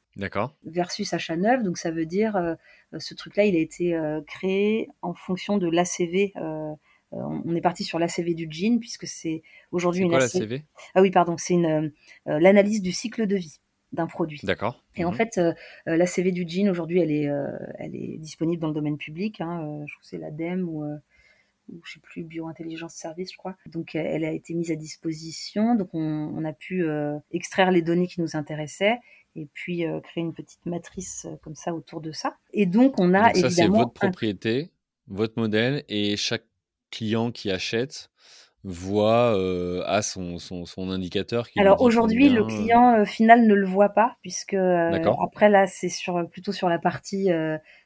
Versus achat neuf, donc ça veut dire euh, ce truc-là, il a été euh, créé en fonction de l'ACV. Euh, on est parti sur l'ACV du jean puisque c'est aujourd'hui une quoi l'ACV Ah oui, pardon, c'est une l'analyse du cycle de vie d'un produit. D'accord. Et mmh. en fait, euh, la CV du jean aujourd'hui, elle est, euh, elle est disponible dans le domaine public. Hein, euh, je crois que c'est l'ADEME ou, ou je sais plus biointelligence service, je crois. Donc elle a été mise à disposition. Donc on, on a pu extraire les données qui nous intéressaient et puis créer une petite matrice comme ça autour de ça. Et donc on a donc ça, évidemment c'est votre propriété, un... votre modèle et chaque client qui achète voit euh, à son, son, son indicateur. Qui Alors aujourd'hui, le client euh, final ne le voit pas, puisque euh, après là, c'est sur, plutôt sur la partie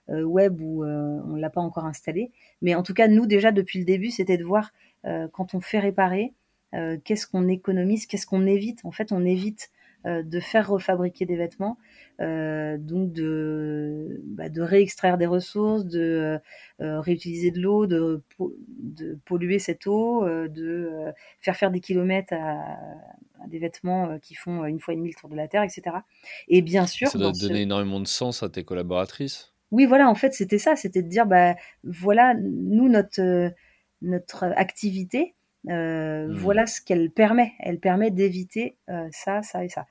web où on ne l'a pas encore installé. Mais en tout cas, nous déjà depuis le début, c'était de voir quand on fait réparer, qu'est-ce qu'on économise, qu'est-ce qu'on évite. En fait, on évite de faire refabriquer des vêtements, euh, donc de, bah, de réextraire des ressources, de euh, réutiliser de l'eau, de, de polluer cette eau, euh, de faire faire des kilomètres à, à, des vêtements qui font une fois et demie le tour de la Terre, etc. Et bien sûr... Ça doit te donner ce... énormément de sens à tes collaboratrices. Oui, voilà, en fait, c'était ça, c'était de dire, bah, voilà, nous, notre, notre activité, euh, mmh. Voilà ce qu'elle permet. Elle permet d'éviter euh, ça, ça et ça.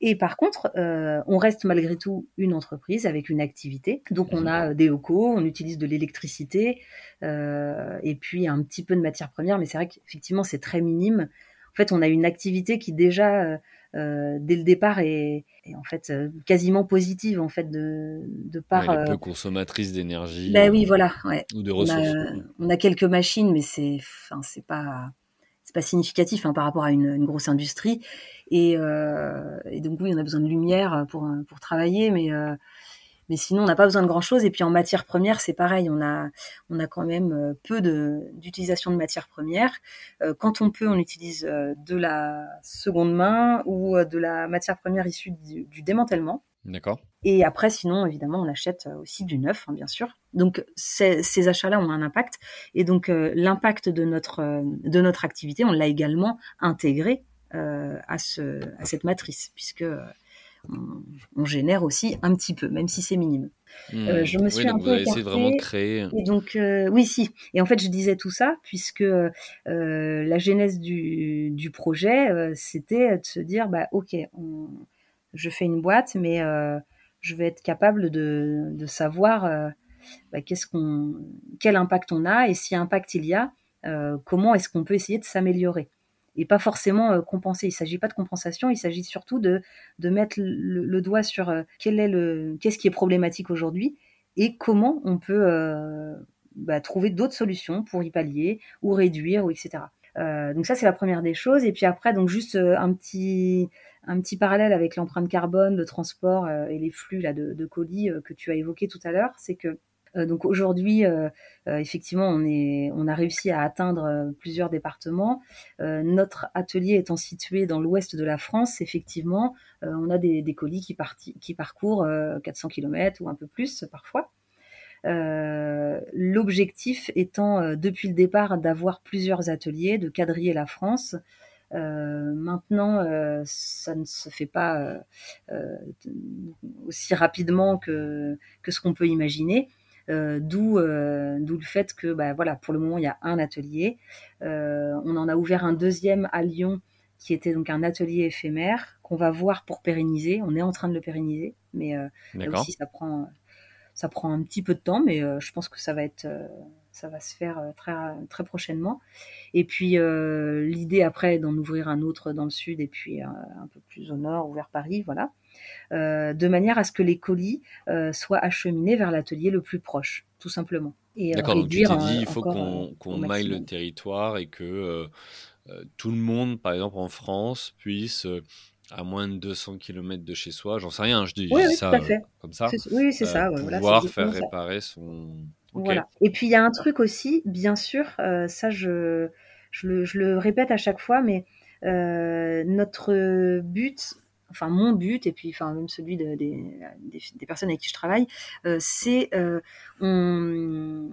Et par contre, euh, on reste malgré tout une entreprise avec une activité. Donc on a des locaux, on utilise de l'électricité et puis un petit peu de matière première, mais c'est vrai qu'effectivement c'est très minime. En fait, on a une activité qui déjà euh, dès le départ est, est en fait euh, quasiment positive en fait de, de par ouais, peu consommatrice d'énergie ben oui voilà ouais. ou de ressources on a, on a quelques machines mais c'est enfin c'est pas c'est pas significatif hein, par rapport à une, une grosse industrie et, euh, et, donc oui on a besoin de lumière pour pour travailler mais mais sinon on n'a pas besoin de grand chose et puis en matière première c'est pareil on a on a quand même peu de d'utilisation de matières premières euh, quand on peut on utilise de la seconde main ou de la matière première issue du, du démantèlement D'accord. Et après, sinon, évidemment, on achète aussi du neuf, hein, bien sûr. Donc, ces achats-là ont un impact. Et donc, euh, l'impact de notre, euh, de notre activité, on l'a également intégré euh, à, ce, à cette matrice, puisque on, on, génère aussi un petit peu, même si c'est minime. Mmh. Euh, je me suis oui, un peu écartée, vraiment de créer. Et donc, euh, oui, si. Et en fait, je disais tout ça puisque euh, la genèse du, du projet, c'était de se dire, bah, ok, on, je fais une boîte, mais je vais être capable de, de savoir bah, qu'est-ce qu'on, quel impact on a et si impact il y a, comment est-ce qu'on peut essayer de s'améliorer et pas forcément euh, compenser. Il s'agit pas de compensation, il s'agit surtout de, de mettre le, doigt sur euh, quel est le, qu'est-ce qui est problématique aujourd'hui et comment on peut euh, bah, trouver d'autres solutions pour y pallier ou réduire ou etc. Donc ça c'est la première des choses et puis après donc juste un petit un petit parallèle avec l'empreinte carbone, le transport et les flux là de, de colis que tu as évoqué tout à l'heure, c'est que donc aujourd'hui, euh, euh, effectivement, on, a réussi à atteindre plusieurs départements. notre atelier étant situé dans l'ouest de la France, effectivement, on a des, colis qui, parcourent 400 km ou un peu plus parfois. Euh, L'objectif étant euh, depuis le départ d'avoir plusieurs ateliers, de quadriller la France. Euh, maintenant, ça ne se fait pas aussi rapidement que ce qu'on peut imaginer. Euh, d'où euh, d'où le fait que bah, voilà pour le moment il y a un atelier euh, on en a ouvert un deuxième à Lyon qui était donc un atelier éphémère qu'on va voir pour pérenniser on est en train de le pérenniser mais là aussi ça prend ça prend un petit peu de temps mais je pense que ça va être ça va se faire très, très prochainement. Et puis l'idée après d'en ouvrir un autre dans le sud et puis un peu plus au nord ou vers Paris, voilà. De manière à ce que les colis soient acheminés vers l'atelier le plus proche, tout simplement. D'accord, donc tu t'es dit, il faut qu'on maille le territoire et que tout le monde, par exemple en France, puisse à moins de 200 km de chez soi, j'en sais rien, je dis, ça comme ça. Oui, c'est ça. pouvoir faire réparer son. Voilà. Et puis il y a un truc aussi, bien sûr, ça je, je le, je, le, répète à chaque fois, mais notre but, enfin mon but, et puis enfin même celui de, des, personnes avec qui je travaille, c'est on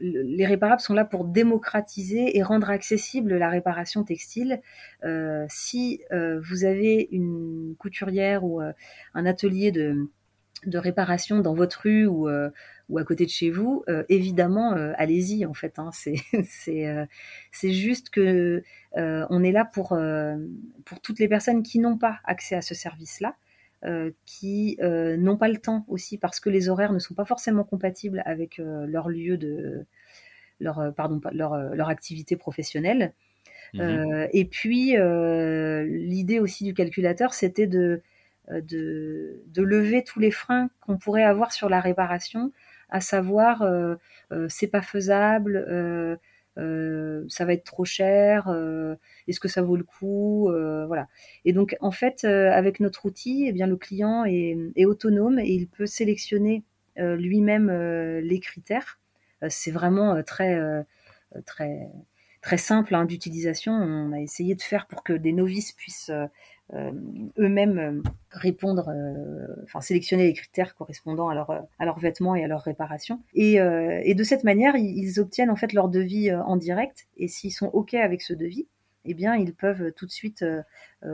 les réparables sont là pour démocratiser et rendre accessible la réparation textile. Euh, si euh, vous avez une couturière ou euh, un atelier de, de, réparation dans votre rue ou, ou à côté de chez vous, évidemment, allez-y en fait. Hein, c'est (laughs) juste que on est là pour, pour toutes les personnes qui n'ont pas accès à ce service-là. qui n'ont pas le temps aussi parce que les horaires ne sont pas forcément compatibles avec leur lieu de leur pardon leur, leur activité professionnelle. Mmh et puis l'idée aussi du calculateur, c'était de, de, de lever tous les freins qu'on pourrait avoir sur la réparation, à savoir c'est pas faisable. Euh, ça va être trop cher, euh, est-ce que ça vaut le coup, euh, voilà. Et donc en fait, avec notre outil, eh bien le client est, est, autonome et il peut sélectionner lui-même les critères. c'est vraiment très très très simple hein, d'utilisation. On a essayé de faire pour que des novices puissent euh, eux-mêmes euh, répondre, euh, enfin sélectionner les critères correspondant à leur, à leurs vêtements et à leur réparation. Et, et de cette manière, ils, obtiennent en fait leur devis en direct. Et s'ils sont OK avec ce devis, eh bien, ils peuvent tout de suite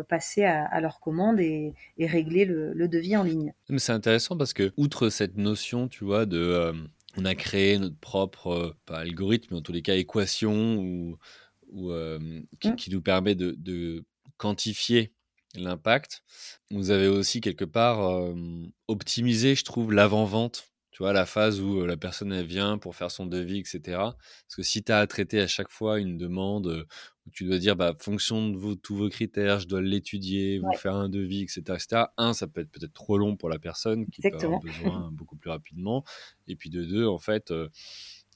passer à, leur commande et, et régler le, devis en ligne. C'est intéressant parce que, outre cette notion, tu vois, de. on a créé notre propre, pas algorithme, mais en tous les cas, équation ou, ou qui, mmh. qui, nous permet de, de quantifier l'impact. Vous avez aussi quelque part optimisé, je trouve, l'avant-vente. Tu vois, la phase où la personne elle vient pour faire son devis, etc. Parce que si tu as à traiter à chaque fois une demande où tu dois dire, bah, fonction de tous vos critères, je dois l'étudier, vous faire un devis, etc., etc. Un, ça peut être peut-être trop long pour la personne qui peut avoir besoin (laughs) beaucoup plus rapidement. Et puis de deux, en fait,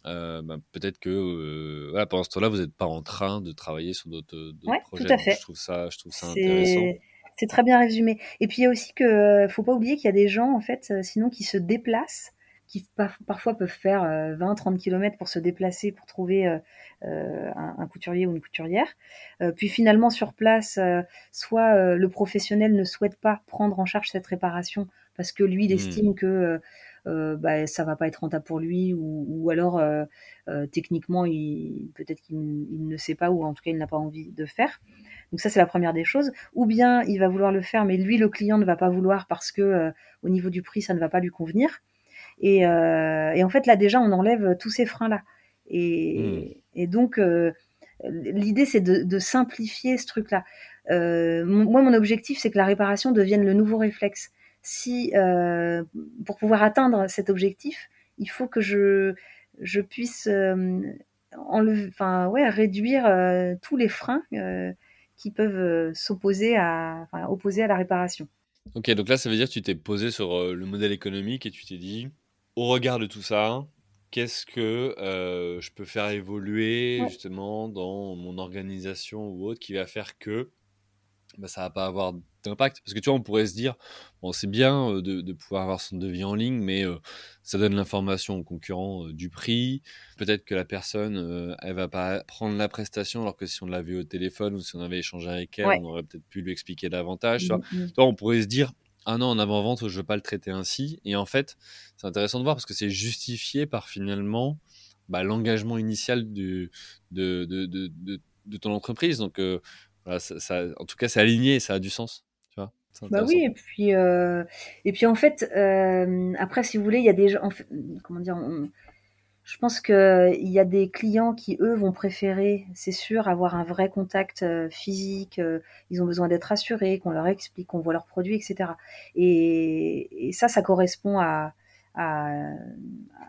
euh, bah, peut-être que euh, voilà, pendant ce temps-là, vous n'êtes pas en train de travailler sur d'autres projets. Tout à fait. Je trouve ça, je trouve ça intéressant. C'est très bien résumé. Et puis il y a aussi que euh, faut pas oublier qu'il y a des gens en fait, sinon qui se déplacent, qui parfois peuvent faire 20-30 km pour se déplacer pour trouver un, un, couturier ou une couturière. puis finalement sur place, soit le professionnel ne souhaite pas prendre en charge cette réparation parce que lui il mmh. estime que euh, bah, ça va pas être rentable pour lui ou, alors euh, euh, techniquement il peut-être qu'il ne sait pas ou en tout cas il n'a pas envie de faire. Donc ça c'est la première des choses. Ou bien il va vouloir le faire mais lui le client ne va pas vouloir parce que au niveau du prix ça ne va pas lui convenir. Et, en fait là déjà on enlève tous ces freins là. Et, mmh. donc l'idée c'est de, simplifier ce truc là. moi mon objectif c'est que la réparation devienne le nouveau réflexe si euh, pour pouvoir atteindre cet objectif, il faut que je, je puisse euh, enlever, enfin, ouais, réduire euh, tous les freins qui peuvent s'opposer à, enfin, opposer à la réparation. Ok, donc là, ça veut dire que tu t'es posé sur le modèle économique et tu t'es dit, au regard de tout ça, qu'est-ce que je peux faire évoluer justement dans mon organisation ou autre qui va faire que bah, ça va pas avoir d'impact. Parce que tu vois, on pourrait se dire, bon, c'est bien euh, de, pouvoir avoir son devis en ligne, mais euh, ça donne l'information au concurrent euh, du prix. Peut-être que la personne, elle va pas prendre la prestation, alors que si on l'avait au téléphone ou si on avait échangé avec elle, on aurait peut-être pu lui expliquer davantage. Tu, vois. Mmh, mmh. on pourrait se dire, ah non, en avant-vente, je veux pas le traiter ainsi. Et en fait, c'est intéressant de voir parce que c'est justifié par finalement bah, l'engagement initial de, de, de, ton entreprise. Donc, ça, en tout cas, c'est aligné ça a du sens. Tu vois bah oui, et puis, euh, et puis en fait, euh, après, si vous voulez, il y a des gens, comment dire, je pense qu'il y a des clients qui, eux, vont préférer, c'est sûr, avoir un vrai contact euh, physique, ils ont besoin d'être assurés, qu'on leur explique, qu'on voit leurs produits, etc. Et, et, ça, ça correspond à,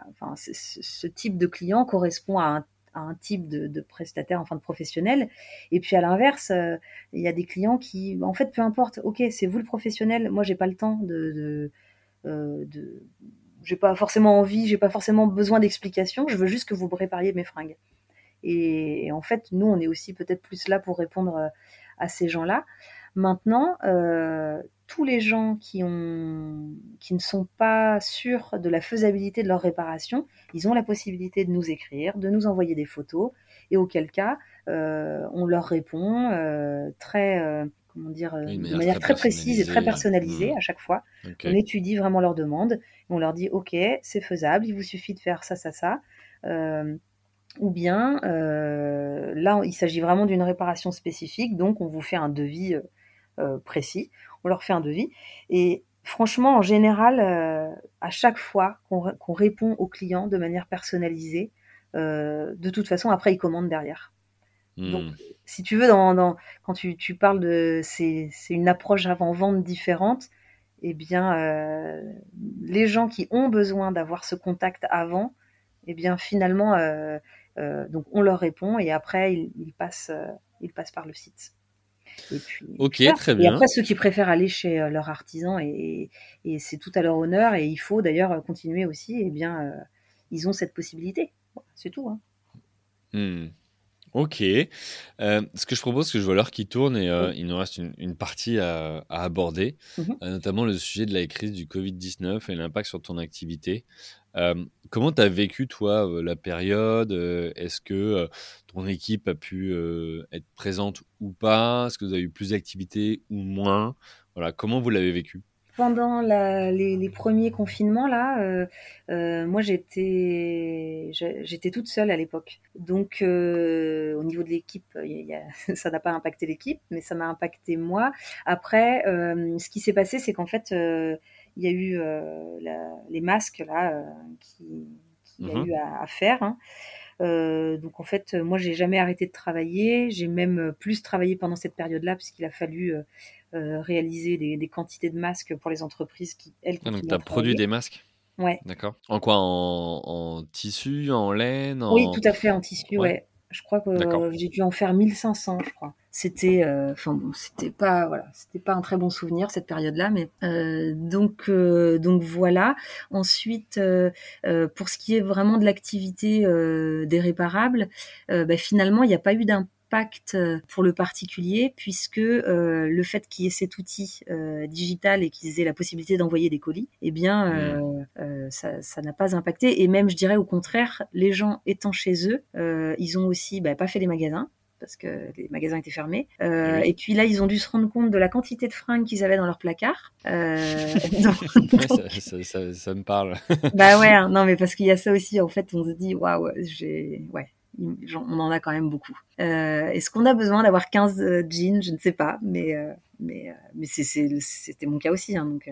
enfin, ce type de client correspond à un un type de, prestataire, enfin de professionnel. Et puis à l'inverse, euh, il y a des clients qui, en fait, peu importe, ok, c'est vous le professionnel, moi j'ai pas le temps de, de, euh, j'ai pas forcément envie, j'ai pas forcément besoin d'explications, je veux juste que vous prépariez mes fringues. Et, en fait, nous, on est aussi peut-être plus là pour répondre euh, à ces gens-là. Maintenant, tous les gens qui, ont, qui ne sont pas sûrs de la faisabilité de leur réparation, ils ont la possibilité de nous écrire, de nous envoyer des photos, et auquel cas, euh, on leur répond euh, très, euh, comment dire, de manière très, précise et très personnalisée mmh. à chaque fois. On étudie vraiment leurs demandes, on leur dit, OK, c'est faisable, il vous suffit de faire ça, ça, ça. ou bien, là, il s'agit vraiment d'une réparation spécifique, donc on vous fait un devis précis on leur fait un devis. Et franchement, en général, euh, à chaque fois qu'on répond aux clients de manière personnalisée, euh, de toute façon, après, ils commandent derrière. Hmm. Donc, si tu veux, dans, quand tu, parles de c'est une approche avant-vente différente, eh bien, euh, les gens qui ont besoin d'avoir ce contact avant, eh bien, finalement, donc on leur répond et après, ils, passent, ils passent par le site. Ok, très bien. Et après, ceux qui préfèrent aller chez euh, leur artisan, et, c'est tout à leur honneur, et il faut d'ailleurs continuer aussi, et eh bien, euh, ils ont cette possibilité. C'est tout. Hein. Hmm. Ok. Euh, ce que je propose, c'est que je vois l'heure qui tourne et il nous reste une, partie à, aborder, mmh notamment le sujet de la crise du Covid-19 et l'impact sur ton activité comment tu as vécu, toi, la période Est-ce que ton équipe a pu être présente ou pas? Est-ce que vous avez eu plus d'activités ou moins? Voilà, comment vous l'avez vécu? Pendant les, premiers confinements là, moi j'étais j'étais toute seule à l'époque. Donc au niveau de l'équipe, (laughs) ça n'a pas impacté l'équipe, mais ça m'a impacté moi. Après, ce qui s'est passé, c'est qu'en fait il y a eu euh, les masques là euh, qui, y a mhm. eu à, faire. Hein. Euh, donc en fait, moi, j'ai jamais arrêté de travailler. J'ai même plus travaillé pendant cette période-là, puisqu'il a fallu réaliser des, quantités de masques pour les entreprises qui, elles, ah, Donc, tu as produit des masques? Ouais. D'accord. En quoi? En, tissu, en laine? Oui, tout à fait, en tissu, ouais. Je crois que j'ai dû en faire 1500, je crois. C'était euh, enfin bon c'était pas voilà c'était pas un très bon souvenir cette période là mais euh, donc euh, donc voilà. Ensuite pour ce qui est vraiment de l'activité des réparables bah, finalement il n'y a pas eu d'impact pour le particulier puisque le fait qu'il y ait cet outil digital et qu'ils aient la possibilité d'envoyer des colis eh bien mmh. ça n'a pas impacté et même je dirais au contraire les gens étant chez eux ils ont aussi bah, pas fait les magasins parce que les magasins étaient fermés. Euh, et puis là, ils ont dû se rendre compte de la quantité de fringues qu'ils avaient dans leur placard. Euh, (laughs) ça, me parle. bah ouais, hein. non, mais parce qu'il y a ça aussi. En fait, on se dit, waouh, j'ai, ouais, on en a quand même beaucoup. Euh, est-ce qu'on a besoin d'avoir 15 jeans? Je ne sais pas, mais mais mais c'était mon cas aussi. Hein, donc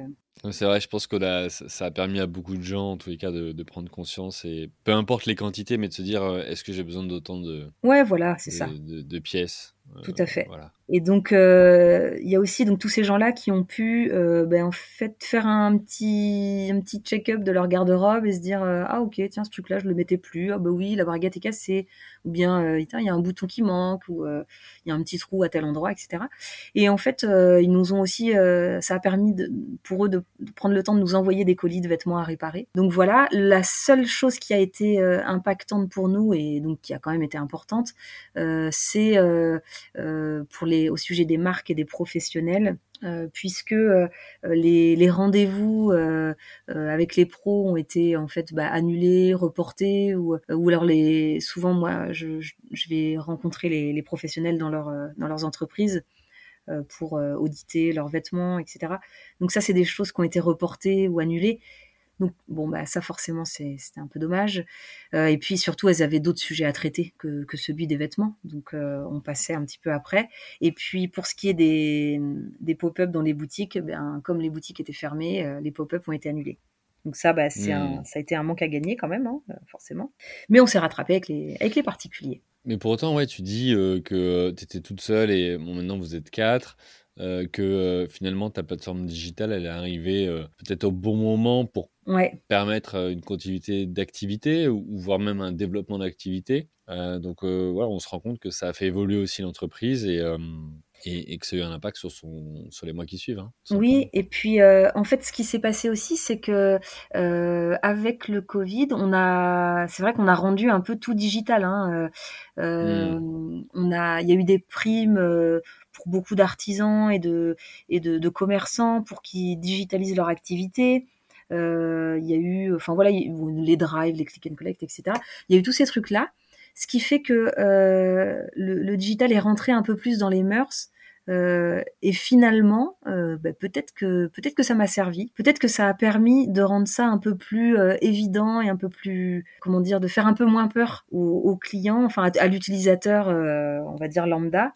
c'est vrai, je pense que ça a permis à beaucoup de gens, en tous les cas, de, prendre conscience et peu importe les quantités, mais de se dire est-ce que j'ai besoin d'autant de, ouais, voilà, c'est ça. de pièces? Tout à fait. Et donc euh, il y a aussi donc tous ces gens-là qui ont pu euh, ben, en fait faire un petit un petit check-up de leur garde-robe et se dire euh, ah ok tiens ce truc-là je le mettais plus ah bah oui la braguette est cassée ou bien il y a un bouton qui manque ou il y a un petit trou à tel endroit etc. Et en fait ils nous ont aussi ça a permis de, pour eux de, prendre le temps de nous envoyer des colis de vêtements à réparer. Donc voilà la seule chose qui a été impactante pour nous et donc qui a quand même été importante c'est euh, pour les, au sujet des marques et des professionnels. Euh, puisque euh, les, rendez-vous avec les pros ont été en fait bah, annulés, reportés, ou, ou alors les souvent moi je, je vais rencontrer les, les, professionnels dans, leur, dans leurs entreprises pour auditer leurs vêtements, etc. Donc ça c'est des choses qui ont été reportées ou annulées. Donc bon bah ça forcément c'était un peu dommage. Euh, et puis surtout elles avaient d'autres sujets à traiter que, que celui des vêtements, donc euh, on passait un petit peu après. Et puis pour ce qui est des, des pop-up dans les boutiques, ben, comme les boutiques étaient fermées, euh, les pop-up ont été annulés. Donc ça, bah, un, mmh. ça a été un manque à gagner quand même, hein, forcément. Mais on s'est rattrapé avec les, avec les particuliers. Mais pour autant, ouais, tu dis que tu étais toute seule et bon, maintenant vous êtes quatre. que finalement ta plateforme digitale elle est arrivée peut-être au bon moment pour Ouais. permettre une continuité d'activité ou, voire même un développement d'activité. donc voilà, on se rend compte que ça a fait évoluer aussi l'entreprise et, et, que ça a eu un impact sur, son, sur les mois qui suivent. Hein, oui, et puis euh, en fait, ce qui s'est passé aussi, c'est que euh, avec le Covid, on a, c'est vrai qu'on a rendu un peu tout digital. Hein, euh, mmh. On a, il y a eu des primes pour beaucoup d'artisans et de et de, de, commerçants pour qu'ils digitalisent leur activité. Il y a eu, enfin voilà, les drives, les click and collect, etc. Il y a eu tous ces trucs là ce qui fait que euh, le, le, digital est rentré un peu plus dans les mœurs. Euh, et finalement, euh, bah, peut-être que peut-être que ça m'a servi, peut-être que ça a permis de rendre ça un peu plus euh, évident et un peu plus, comment dire, de faire un peu moins peur aux, aux clients, enfin à, à l'utilisateur, euh, on va dire lambda, euh,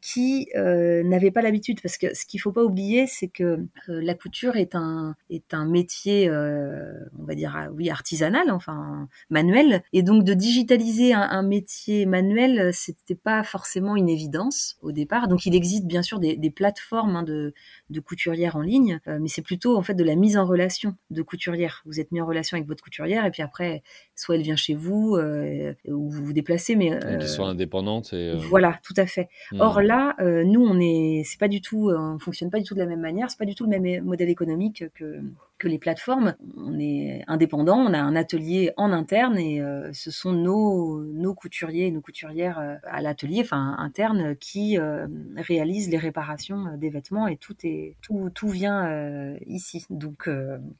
qui euh, n'avaient pas l'habitude. Parce que ce qu'il faut pas oublier, c'est que euh, la couture est un est un métier, on va dire oui artisanal, enfin manuel, et donc de digitaliser un, un métier manuel, c'était pas forcément une évidence au départ. Donc il existe bien sûr des, des plateformes hein, de de couturières en ligne, mais c'est plutôt en fait de la mise en relation de couturières. Vous êtes mis en relation avec votre couturière et puis après, soit elle vient chez vous ou vous vous déplacez, mais qu'elle soit indépendante. Et, Voilà, tout à fait. Mmh. Or là, euh, nous, on est, c'est pas du tout, euh, on fonctionne pas du tout de la même manière, c'est pas du tout le même modèle économique que que les plateformes. On est indépendant, on a un atelier en interne et euh, ce sont nos nos couturiers, nos couturières à l'atelier, enfin interne, qui réalisent les réparations des vêtements et tout est tout tout vient ici. Donc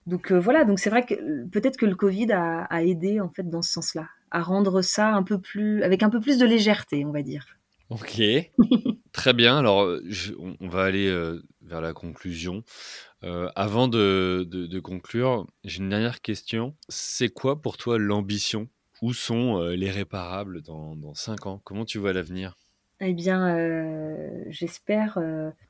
donc voilà, donc c'est vrai que peut-être que le Covid a, a aidé en fait dans ce sens-là à rendre ça un peu plus avec un peu plus de légèreté, on va dire. Ok, très bien. Alors, euh, on, va aller euh, vers la conclusion. Euh, avant de, conclure, j'ai une dernière question. C'est quoi pour toi l'ambition? Où sont les réparables dans, dans 5 ans? Comment tu vois l'avenir? Eh bien, j'espère,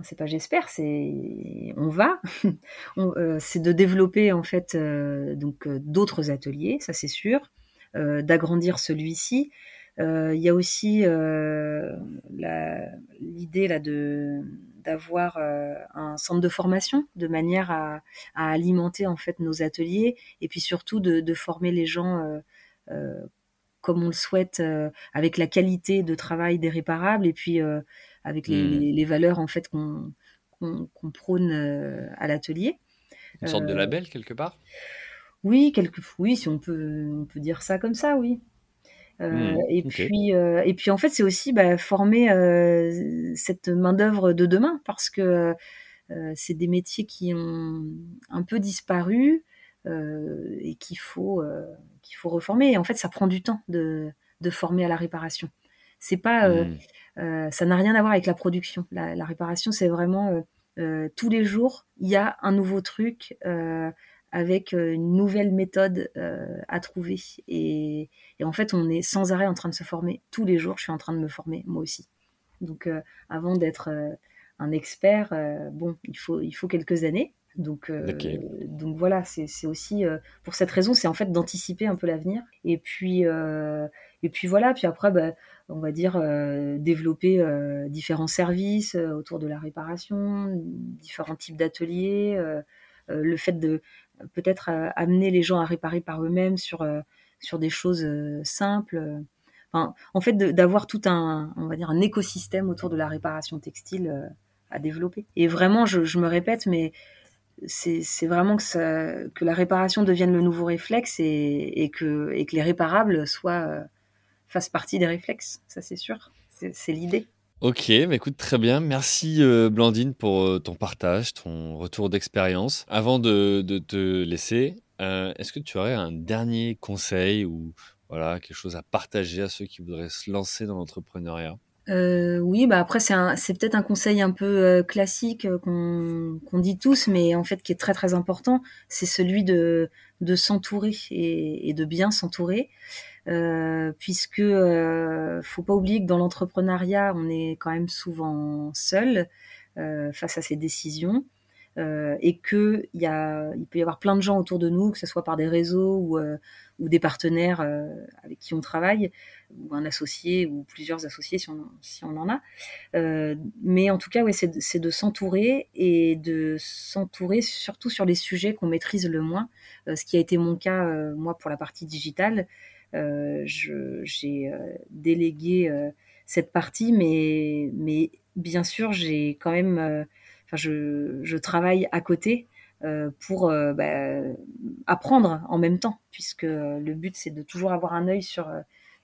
c'est pas j'espère, c'est on va, (laughs) c'est de développer en fait donc d'autres ateliers, ça c'est sûr, d'agrandir celui-ci, euh, il y a aussi euh, l'idée là de d'avoir euh, un centre de formation de manière à, à, alimenter en fait nos ateliers et puis surtout de, de former les gens comme on le souhaite avec la qualité de travail des réparables et puis avec les, mmh. les, valeurs en fait qu'on qu'on prône à l'atelier. Une sorte de label quelque part? Oui, quelque, oui, si on peut, on peut dire ça comme ça, oui. Euh, mmh, et puis euh, et puis en fait c'est aussi bah, former euh, cette main d'œuvre de demain parce que c'est des métiers qui ont un peu disparu et qu'il faut qu'il faut reformer. Et en fait ça prend du temps de, de former à la réparation. C'est pas mmh. ça n'a rien à voir avec la production. La, la réparation c'est vraiment tous les jours il y a un nouveau truc avec euh, une nouvelle méthode euh, à trouver. Et, en fait, on est sans arrêt en train de se former. Tous les jours, je suis en train de me former, moi aussi. Donc, euh, avant d'être un expert, bon, il faut, il faut quelques années. Donc, donc voilà, c'est aussi pour cette raison, c'est en fait d'anticiper un peu l'avenir. Et puis, et puis voilà, puis après, bah, on va dire développer différents services autour de la réparation, différents types d'ateliers, le fait de peut-être euh, amener les gens à réparer par eux-mêmes sur euh, sur des choses euh, simples. En fait, d'avoir tout un, on va dire, un écosystème autour de la réparation textile à développer. Et vraiment, je, me répète, mais c'est vraiment que, que la réparation devienne le nouveau réflexe et, et, que, et que les réparables soient, fassent partie des réflexes. Ça, c'est sûr. C'est l'idée. Ok, bah écoute, très bien. Merci euh, Blandine pour euh, ton partage, ton retour d'expérience. Avant de, te laisser, euh, est-ce que tu aurais un dernier conseil ou voilà quelque chose à partager à ceux qui voudraient se lancer dans l'entrepreneuriat? Oui, bah après c'est peut-être un conseil un peu classique qu'on dit tous, mais en fait qui est très très important, c'est celui de, de s'entourer et, de bien s'entourer. Euh, puisque euh, faut pas oublier que dans l'entrepreneuriat, on est quand même souvent seul euh, face à ces décisions. Euh, et que peut y avoir plein de gens autour de nous, que ce soit par des réseaux ou, euh, des partenaires avec qui on travaille, ou un associé ou plusieurs associés si on, en a. Mais en tout cas, ouais, c'est de s'entourer et de s'entourer surtout sur les sujets qu'on maîtrise le moins, ce qui a été mon cas moi pour la partie digitale. J'ai délégué cette partie, mais, mais bien sûr, j'ai quand même, enfin, je, je travaille à côté euh, pour euh, bah, apprendre en même temps, puisque le but c'est de toujours avoir un œil sur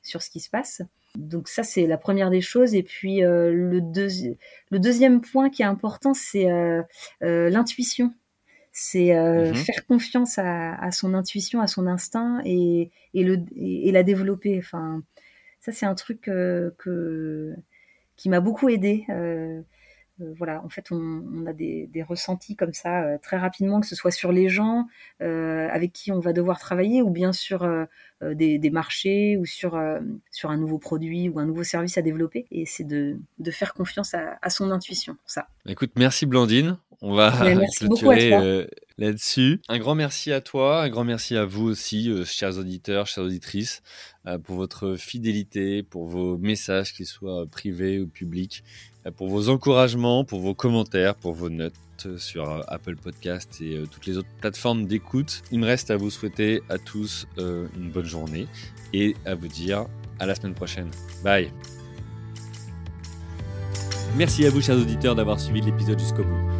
sur ce qui se passe. Donc ça c'est la première des choses. Et puis euh, le, le deuxième point qui est important c'est l'intuition. C'est mmh faire confiance à, à, son intuition, à son instinct et, et, le, et, la développer. Enfin, ça c'est un truc que, qui m'a beaucoup aidé. Euh, voilà, en fait, on, a des, ressentis comme ça euh, très rapidement, que ce soit sur les gens euh, avec qui on va devoir travailler, ou bien sur des, marchés, ou sur, sur un nouveau produit ou un nouveau service à développer. Et c'est de, faire confiance à, son intuition, ça. Écoute, merci Blandine. On va clôturer là-dessus. Un grand merci à toi, un grand merci à vous aussi, chers auditeurs, chères auditrices, pour votre fidélité, pour vos messages, qu'ils soient privés ou publics pour vos encouragements, pour vos commentaires, pour vos notes sur euh, Apple Podcast et euh, toutes les autres plateformes d'écoute. Il me reste à vous souhaiter à tous euh, une bonne journée et à vous dire à la semaine prochaine. Bye. Merci à vous, chers auditeurs, d'avoir suivi l'épisode jusqu'au bout.